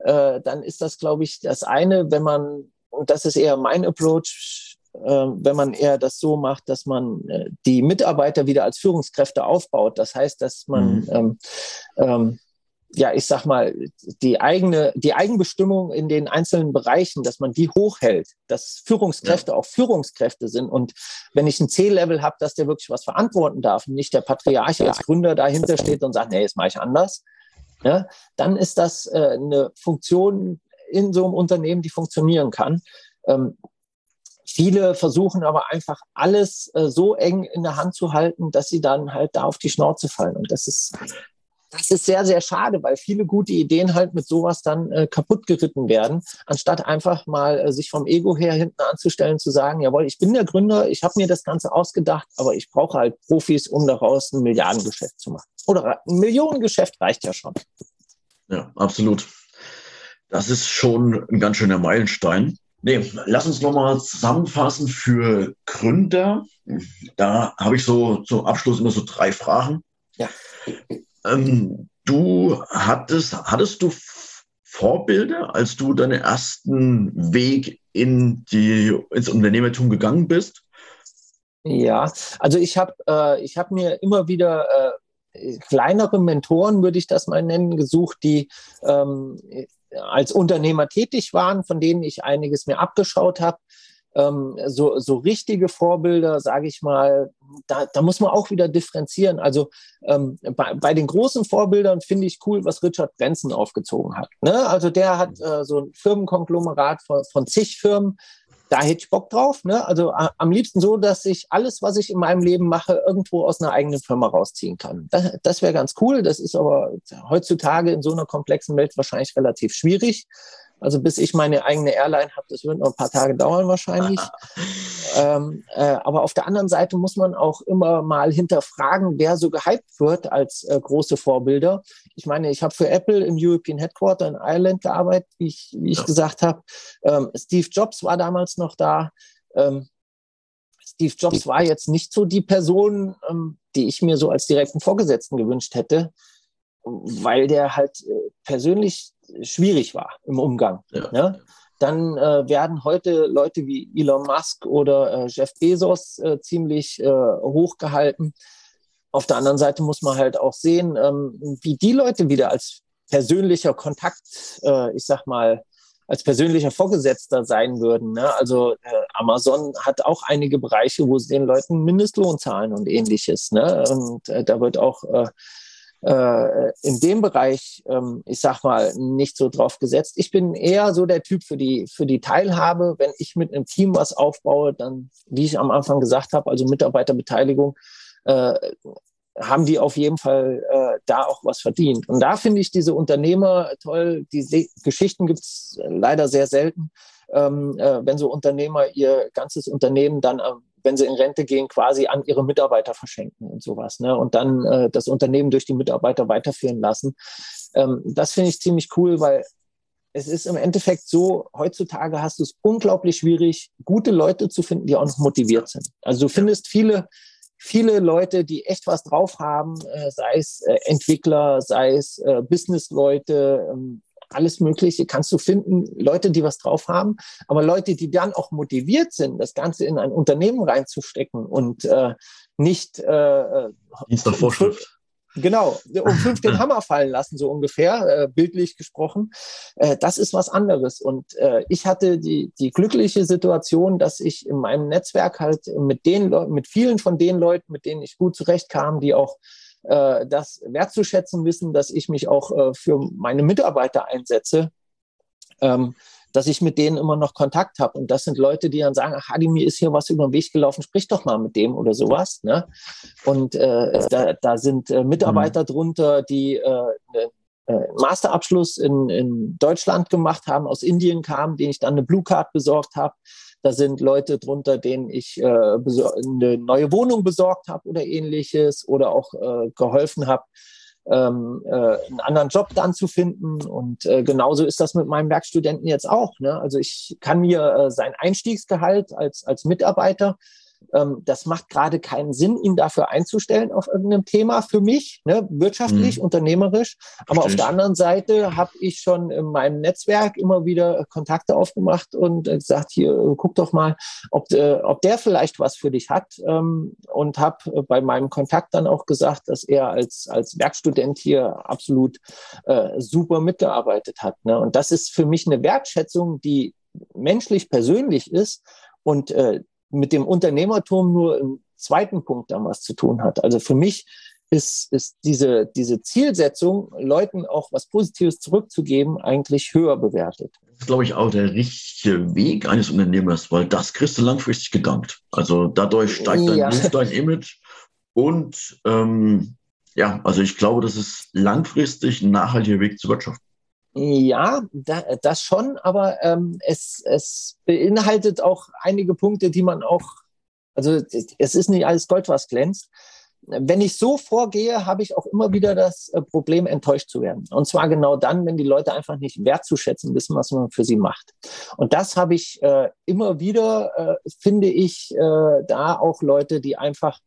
äh, dann ist das, glaube ich, das eine, wenn man, und das ist eher mein Approach, ähm, wenn man eher das so macht, dass man äh, die Mitarbeiter wieder als Führungskräfte aufbaut. Das heißt, dass man mhm. ähm, ähm, ja, ich sag mal, die eigene, die Eigenbestimmung in den einzelnen Bereichen, dass man die hochhält, dass Führungskräfte ja. auch Führungskräfte sind. Und wenn ich ein C-Level habe, dass der wirklich was verantworten darf und nicht der Patriarch als Gründer dahinter steht und sagt, nee, das mache ich anders, ja, dann ist das äh, eine Funktion in so einem Unternehmen, die funktionieren kann. Ähm, Viele versuchen aber einfach alles äh, so eng in der Hand zu halten, dass sie dann halt da auf die Schnauze fallen. Und das ist das ist sehr, sehr schade, weil viele gute Ideen halt mit sowas dann äh, kaputt geritten werden, anstatt einfach mal äh, sich vom Ego her hinten anzustellen, zu sagen, jawohl, ich bin der Gründer, ich habe mir das Ganze ausgedacht, aber ich brauche halt Profis, um daraus ein Milliardengeschäft zu machen. Oder ein Millionengeschäft reicht ja schon. Ja, absolut. Das ist schon ein ganz schöner Meilenstein. Nee, lass uns nochmal zusammenfassen für Gründer. Da habe ich so zum Abschluss immer so drei Fragen. Ja. Ähm, du hattest, hattest du Vorbilder, als du deinen ersten Weg in die, ins Unternehmertum gegangen bist? Ja, also ich habe äh, hab mir immer wieder äh, kleinere Mentoren, würde ich das mal nennen, gesucht, die ähm, als Unternehmer tätig waren, von denen ich einiges mir abgeschaut habe ähm, so, so richtige Vorbilder, sage ich mal, da, da muss man auch wieder differenzieren. Also ähm, bei, bei den großen Vorbildern finde ich cool, was Richard Branson aufgezogen hat. Ne? Also der hat äh, so ein Firmenkonglomerat von, von zig Firmen. Da hätte ich Bock drauf. Ne? Also am liebsten so, dass ich alles, was ich in meinem Leben mache, irgendwo aus einer eigenen Firma rausziehen kann. Das, das wäre ganz cool. Das ist aber heutzutage in so einer komplexen Welt wahrscheinlich relativ schwierig. Also bis ich meine eigene Airline habe, das wird noch ein paar Tage dauern wahrscheinlich. ähm, äh, aber auf der anderen Seite muss man auch immer mal hinterfragen, wer so gehypt wird als äh, große Vorbilder. Ich meine, ich habe für Apple im European Headquarter in Ireland gearbeitet, wie ich, wie ich ja. gesagt habe. Ähm, Steve Jobs war damals noch da. Ähm, Steve Jobs war jetzt nicht so die Person, ähm, die ich mir so als direkten Vorgesetzten gewünscht hätte, weil der halt äh, persönlich schwierig war im Umgang. Ja. Ne? Dann äh, werden heute Leute wie Elon Musk oder äh, Jeff Bezos äh, ziemlich äh, hochgehalten. Auf der anderen Seite muss man halt auch sehen, ähm, wie die Leute wieder als persönlicher Kontakt, äh, ich sag mal, als persönlicher Vorgesetzter sein würden. Ne? Also äh, Amazon hat auch einige Bereiche, wo sie den Leuten Mindestlohn zahlen und ähnliches. Ne? Und da wird auch äh, in dem Bereich, ähm, ich sag mal, nicht so drauf gesetzt. Ich bin eher so der Typ für die, für die Teilhabe. Wenn ich mit einem Team was aufbaue, dann, wie ich am Anfang gesagt habe, also Mitarbeiterbeteiligung, äh, haben die auf jeden Fall äh, da auch was verdient. Und da finde ich diese Unternehmer toll. Die Geschichten gibt es leider sehr selten, ähm, äh, wenn so Unternehmer ihr ganzes Unternehmen dann äh, wenn sie in Rente gehen, quasi an ihre Mitarbeiter verschenken und sowas. Ne? Und dann äh, das Unternehmen durch die Mitarbeiter weiterführen lassen. Ähm, das finde ich ziemlich cool, weil es ist im Endeffekt so, heutzutage hast du es unglaublich schwierig, gute Leute zu finden, die auch noch motiviert sind. Also du findest viele, viele Leute, die echt was drauf haben, äh, sei es äh, Entwickler, sei es äh, Businessleute, ähm, alles Mögliche kannst du finden, Leute, die was drauf haben, aber Leute, die dann auch motiviert sind, das Ganze in ein Unternehmen reinzustecken und äh, nicht äh, äh Dienst nach Vorschrift. Genau, um fünf den Hammer fallen lassen, so ungefähr, äh, bildlich gesprochen. Äh, das ist was anderes. Und äh, ich hatte die, die glückliche Situation, dass ich in meinem Netzwerk halt mit den Leuten, mit vielen von den Leuten, mit denen ich gut zurechtkam, die auch äh, das wertzuschätzen wissen, dass ich mich auch äh, für meine Mitarbeiter einsetze, ähm, dass ich mit denen immer noch Kontakt habe. Und das sind Leute, die dann sagen, ach, Hadi, mir ist hier was über den Weg gelaufen, sprich doch mal mit dem oder sowas. Ne? Und äh, da, da sind äh, Mitarbeiter mhm. drunter, die äh, ne, äh, Masterabschluss in, in Deutschland gemacht haben, aus Indien kamen, denen ich dann eine Blue Card besorgt habe. Da sind Leute drunter, denen ich äh, eine neue Wohnung besorgt habe oder ähnliches oder auch äh, geholfen habe, ähm, äh, einen anderen Job dann zu finden. Und äh, genauso ist das mit meinem Werkstudenten jetzt auch. Ne? Also ich kann mir äh, sein Einstiegsgehalt als, als Mitarbeiter ähm, das macht gerade keinen Sinn, ihn dafür einzustellen auf irgendeinem Thema für mich, ne, wirtschaftlich, mhm. unternehmerisch. Aber Verstehe. auf der anderen Seite habe ich schon in meinem Netzwerk immer wieder Kontakte aufgemacht und äh, gesagt, hier, äh, guck doch mal, ob, äh, ob der vielleicht was für dich hat. Ähm, und habe äh, bei meinem Kontakt dann auch gesagt, dass er als, als Werkstudent hier absolut äh, super mitgearbeitet hat. Ne? Und das ist für mich eine Wertschätzung, die menschlich persönlich ist und äh, mit dem Unternehmertum nur im zweiten Punkt dann was zu tun hat. Also für mich ist, ist diese, diese Zielsetzung, Leuten auch was Positives zurückzugeben, eigentlich höher bewertet. Das ist, glaube ich, auch der richtige Weg eines Unternehmers, weil das kriegst du langfristig gedankt. Also dadurch steigt dein ja. Dein Image und ähm, ja, also ich glaube, das ist langfristig ein nachhaltiger Weg zur Wirtschaft. Ja, da, das schon, aber ähm, es, es beinhaltet auch einige Punkte, die man auch, also es ist nicht alles Gold, was glänzt. Wenn ich so vorgehe, habe ich auch immer wieder das äh, Problem, enttäuscht zu werden. Und zwar genau dann, wenn die Leute einfach nicht wertzuschätzen wissen, was man für sie macht. Und das habe ich äh, immer wieder, äh, finde ich, äh, da auch Leute, die einfach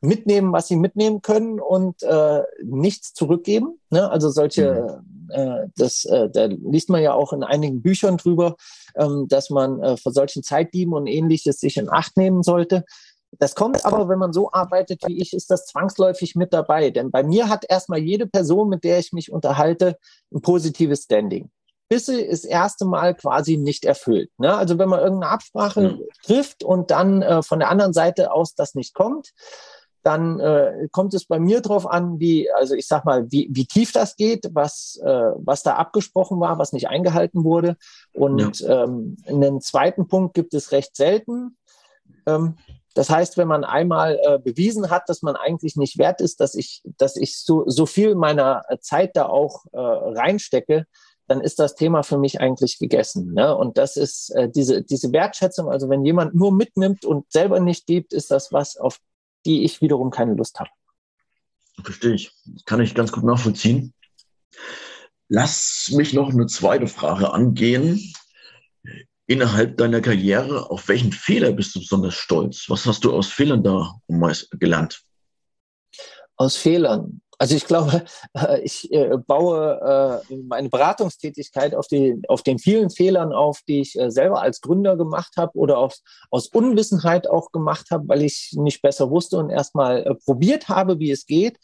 mitnehmen, was sie mitnehmen können und äh, nichts zurückgeben. Ne? Also solche, mhm. äh, das, äh, da liest man ja auch in einigen Büchern drüber, ähm, dass man äh, vor solchen Zeitdieben und ähnliches sich in Acht nehmen sollte. Das kommt aber, wenn man so arbeitet wie ich, ist das zwangsläufig mit dabei. Denn bei mir hat erstmal jede Person, mit der ich mich unterhalte, ein positives Standing bis sie das erste Mal quasi nicht erfüllt. Ne? Also wenn man irgendeine Absprache mhm. trifft und dann äh, von der anderen Seite aus das nicht kommt, dann äh, kommt es bei mir drauf an, wie, also ich sag mal, wie, wie tief das geht, was, äh, was da abgesprochen war, was nicht eingehalten wurde. Und ja. ähm, einen zweiten Punkt gibt es recht selten. Ähm, das heißt, wenn man einmal äh, bewiesen hat, dass man eigentlich nicht wert ist, dass ich, dass ich so, so viel meiner Zeit da auch äh, reinstecke, dann ist das Thema für mich eigentlich gegessen. Ne? Und das ist äh, diese, diese Wertschätzung, also wenn jemand nur mitnimmt und selber nicht gibt, ist das was, auf die ich wiederum keine Lust habe. Verstehe ich. Kann ich ganz gut nachvollziehen. Lass mich noch eine zweite Frage angehen. Innerhalb deiner Karriere, auf welchen Fehler bist du besonders stolz? Was hast du aus Fehlern da gelernt? Aus Fehlern. Also ich glaube, äh, ich äh, baue äh, meine Beratungstätigkeit auf, die, auf den vielen Fehlern auf, die ich selber als Gründer gemacht habe oder aus, aus Unwissenheit auch gemacht habe, weil ich nicht besser wusste und erstmal probiert habe, wie es geht.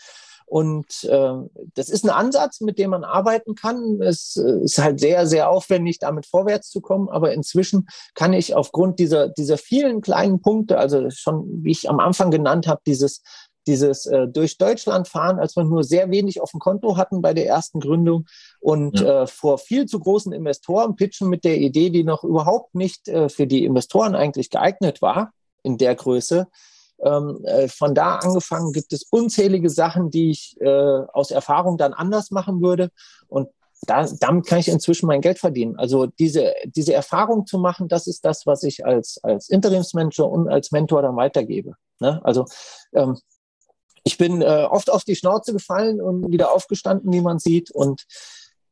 Und äh, das ist ein Ansatz, mit dem man arbeiten kann. Es ist halt sehr, sehr aufwendig, damit vorwärts zu kommen. Aber inzwischen kann ich aufgrund dieser, dieser vielen kleinen Punkte, also schon, wie ich am Anfang genannt habe, dieses dieses äh, durch Deutschland fahren, als wir nur sehr wenig auf dem Konto hatten bei der ersten Gründung und ja. äh, vor viel zu großen Investoren pitchen mit der Idee, die noch überhaupt nicht äh, für die Investoren eigentlich geeignet war in der Größe. Ähm, äh, von da angefangen gibt es unzählige Sachen, die ich äh, aus Erfahrung dann anders machen würde. Und da, damit kann ich inzwischen mein Geld verdienen. Also diese, diese Erfahrung zu machen, das ist das, was ich als, als Interimsmanager und als Mentor dann weitergebe. Ne? Also ähm, ich bin äh, oft auf die Schnauze gefallen und wieder aufgestanden, wie man sieht. Und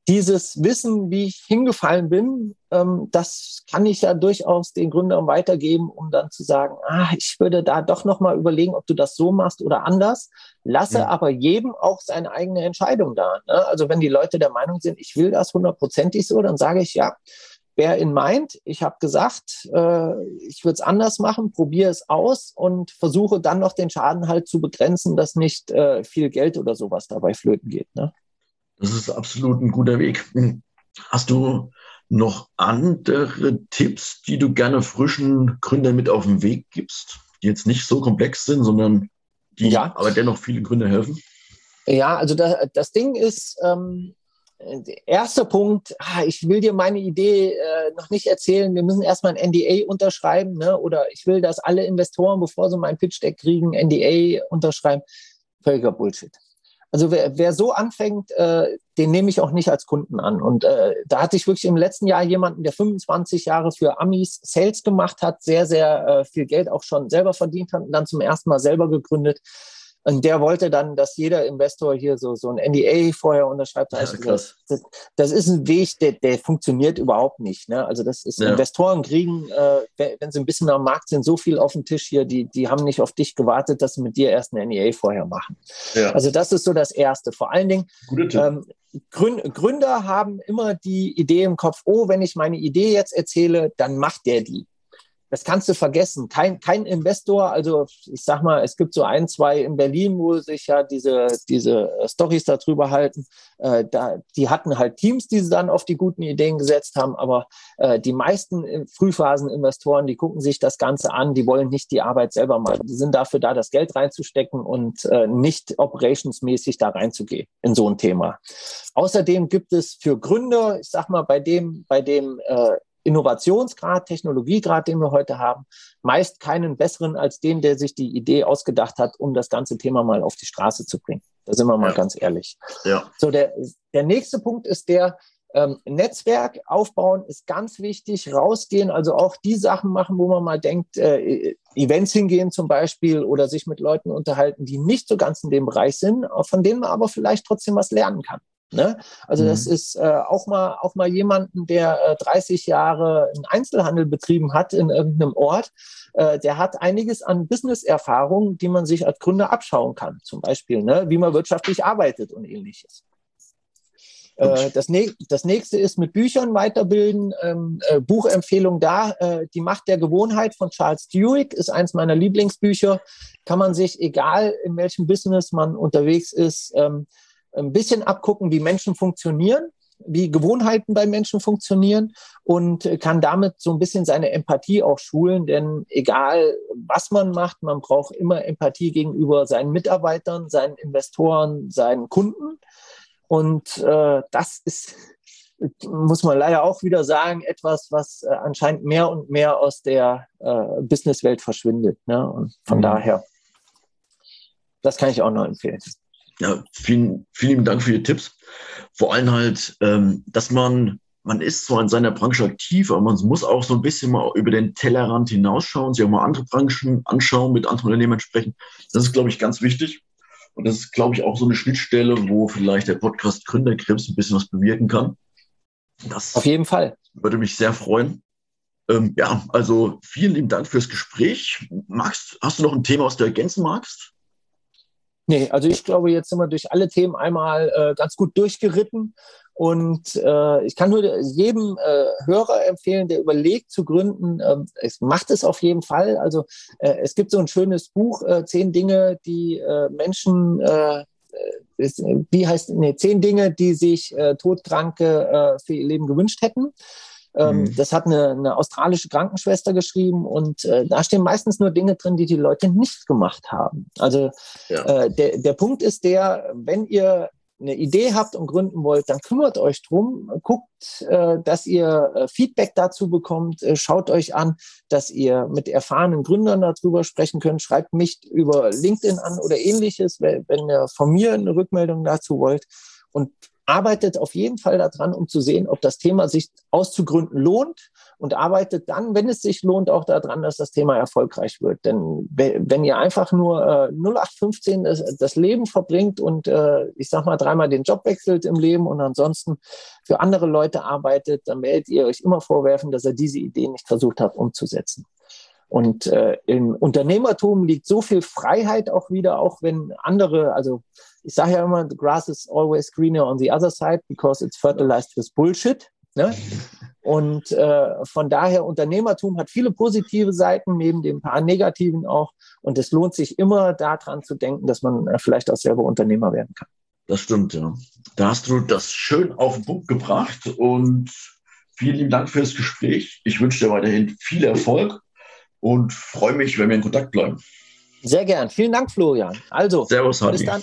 dieses Wissen, wie ich hingefallen bin, ähm, das kann ich ja durchaus den Gründern weitergeben, um dann zu sagen, ah, ich würde da doch noch mal überlegen, ob du das so machst oder anders. Lasse ja. aber jedem auch seine eigene Entscheidung da. Ne? Also wenn die Leute der Meinung sind, ich will das hundertprozentig so, dann sage ich ja, bear in mind, ich habe gesagt, äh, ich würde es anders machen, probiere es aus und versuche dann noch den Schaden halt zu begrenzen, dass nicht äh, viel Geld oder sowas dabei flöten geht. Ne? Das ist absolut ein guter Weg. Hast du noch andere Tipps, die du gerne frischen Gründern mit auf den Weg gibst, die jetzt nicht so komplex sind, sondern die ja. aber dennoch viele Gründer helfen? Ja, also das, das Ding ist, ähm, erster Punkt, ah, ich will dir meine Idee äh, noch nicht erzählen, wir müssen erstmal ein NDA unterschreiben, ne? oder ich will, dass alle Investoren, bevor sie mein Pitch-Deck kriegen, NDA unterschreiben. Völliger Bullshit. Also wer, wer so anfängt, äh, den nehme ich auch nicht als Kunden an. Und äh, da hatte ich wirklich im letzten Jahr jemanden, der 25 Jahre für Amis Sales gemacht hat, sehr, sehr äh, viel Geld auch schon selber verdient hat und dann zum ersten Mal selber gegründet. Und der wollte dann, dass jeder Investor hier so, so ein NDA vorher unterschreibt. Ja, also das, das, ist ein Weg, der, der funktioniert überhaupt nicht. Ne? Also das ist, ja. Investoren kriegen, äh, wenn sie ein bisschen am Markt sind, so viel auf dem Tisch hier, die, die haben nicht auf dich gewartet, dass sie mit dir erst ein NDA vorher machen. Ja. Also das ist so das Erste. Vor allen Dingen, ähm, Gründer haben immer die Idee im Kopf, oh, wenn ich meine Idee jetzt erzähle, dann macht der die das kannst du vergessen. Kein, kein Investor, also ich sag mal, es gibt so ein, zwei in Berlin, wo sich ja diese, diese Stories darüber halten. Äh, da, die hatten halt Teams, die sie dann auf die guten Ideen gesetzt haben, aber äh, die meisten Frühphasen-Investoren, die gucken sich das Ganze an, die wollen nicht die Arbeit selber machen. Die sind dafür da, das Geld reinzustecken und äh, nicht operationsmäßig da reinzugehen in so ein Thema. Außerdem gibt es für Gründer, ich sag mal, bei dem, bei dem äh, Innovationsgrad, Technologiegrad, den wir heute haben, meist keinen besseren als den, der sich die Idee ausgedacht hat, um das ganze Thema mal auf die Straße zu bringen. Da sind wir mal ja. ganz ehrlich. Ja. So, der, der nächste Punkt ist der, ähm, Netzwerk aufbauen ist ganz wichtig. Rausgehen, also auch die Sachen machen, wo man mal denkt, äh, Events hingehen zum Beispiel oder sich mit Leuten unterhalten, die nicht so ganz in dem Bereich sind, von denen man aber vielleicht trotzdem was lernen kann. Ne? Also mhm. das ist äh, auch mal auch mal jemanden, der äh, 30 Jahre einen Einzelhandel betrieben hat in irgendeinem Ort, äh, der hat einiges an Business-Erfahrung, die man sich als Gründer abschauen kann. Zum Beispiel, ne? wie man wirtschaftlich arbeitet und ähnliches. Äh, das, das, nächste ist mit Büchern weiterbilden. Ähm, äh, Buchempfehlung da. Äh, die Macht der Gewohnheit von Charles Duhigg ist eins meiner Lieblingsbücher. Kann man sich, egal in welchem Business man unterwegs ist, ähm, ein bisschen abgucken, wie Menschen funktionieren, wie Gewohnheiten bei Menschen funktionieren und kann damit so ein bisschen seine Empathie auch schulen. Denn egal, was man macht, man braucht immer Empathie gegenüber seinen Mitarbeitern, seinen Investoren, seinen Kunden. Und äh, das ist, muss man leider auch wieder sagen, etwas, was äh, anscheinend mehr und mehr aus der äh, Businesswelt verschwindet. Ne? Und von mhm. daher, das kann ich auch noch empfehlen. Ja, vielen, vielen Dank für Ihre Tipps. Vor allem halt, ähm, dass man, man ist zwar in seiner Branche aktiv, aber man muss auch so ein bisschen mal über den Tellerrand hinausschauen, sich auch mal andere Branchen anschauen, mit anderen Unternehmen sprechen. Das ist, glaube ich, ganz wichtig. Und das ist, glaube ich, auch so eine Schnittstelle, wo vielleicht der Podcast Gründerkrebs ein bisschen was bewirken kann. Das Auf jeden Fall. Würde mich sehr freuen. Ähm, ja, also vielen lieben Dank fürs Gespräch. Magst, hast du noch ein Thema, was du ergänzen magst? Nee, also ich glaube, jetzt sind wir durch alle Themen einmal äh, ganz gut durchgeritten. Und äh, ich kann nur jedem äh, Hörer empfehlen, der überlegt zu gründen, äh, es macht es auf jeden Fall. Also äh, es gibt so ein schönes Buch, äh, zehn Dinge, die äh, Menschen, äh, ist, wie heißt, nee, zehn Dinge, die sich äh, Todkranke äh, für ihr Leben gewünscht hätten. Ähm, mhm. Das hat eine, eine, australische Krankenschwester geschrieben und äh, da stehen meistens nur Dinge drin, die die Leute nicht gemacht haben. Also ja. äh, der, der Punkt ist der, wenn ihr eine Idee habt und gründen wollt, dann kümmert euch drum, guckt, äh, dass ihr äh, Feedback dazu bekommt, äh, schaut euch an, dass ihr mit erfahrenen Gründern darüber sprechen könnt, schreibt mich über LinkedIn an oder ähnliches, wenn, wenn ihr von mir eine Rückmeldung dazu wollt und arbeitet auf jeden Fall daran, um zu sehen, ob das Thema sich auszugründen lohnt und arbeitet dann, wenn es sich lohnt, auch daran, dass das Thema erfolgreich wird. Denn wenn ihr einfach nur äh, 0815 das, das Leben verbringt und äh, ich sag mal dreimal den Job wechselt im Leben und ansonsten für andere Leute arbeitet, dann werdet ihr euch immer vorwerfen, dass er diese Idee nicht versucht hat umzusetzen. Und äh, im Unternehmertum liegt so viel Freiheit auch wieder, auch wenn andere, also ich sage ja immer, the grass is always greener on the other side because it's fertilized with bullshit. Ne? Und äh, von daher, Unternehmertum hat viele positive Seiten, neben den paar negativen auch. Und es lohnt sich immer daran zu denken, dass man äh, vielleicht auch selber Unternehmer werden kann. Das stimmt, ja. Da hast du das schön auf den Punkt gebracht und vielen lieben Dank für das Gespräch. Ich wünsche dir weiterhin viel Erfolg und freue mich, wenn wir in Kontakt bleiben. Sehr gern. Vielen Dank, Florian. Also, Servus, bis dann.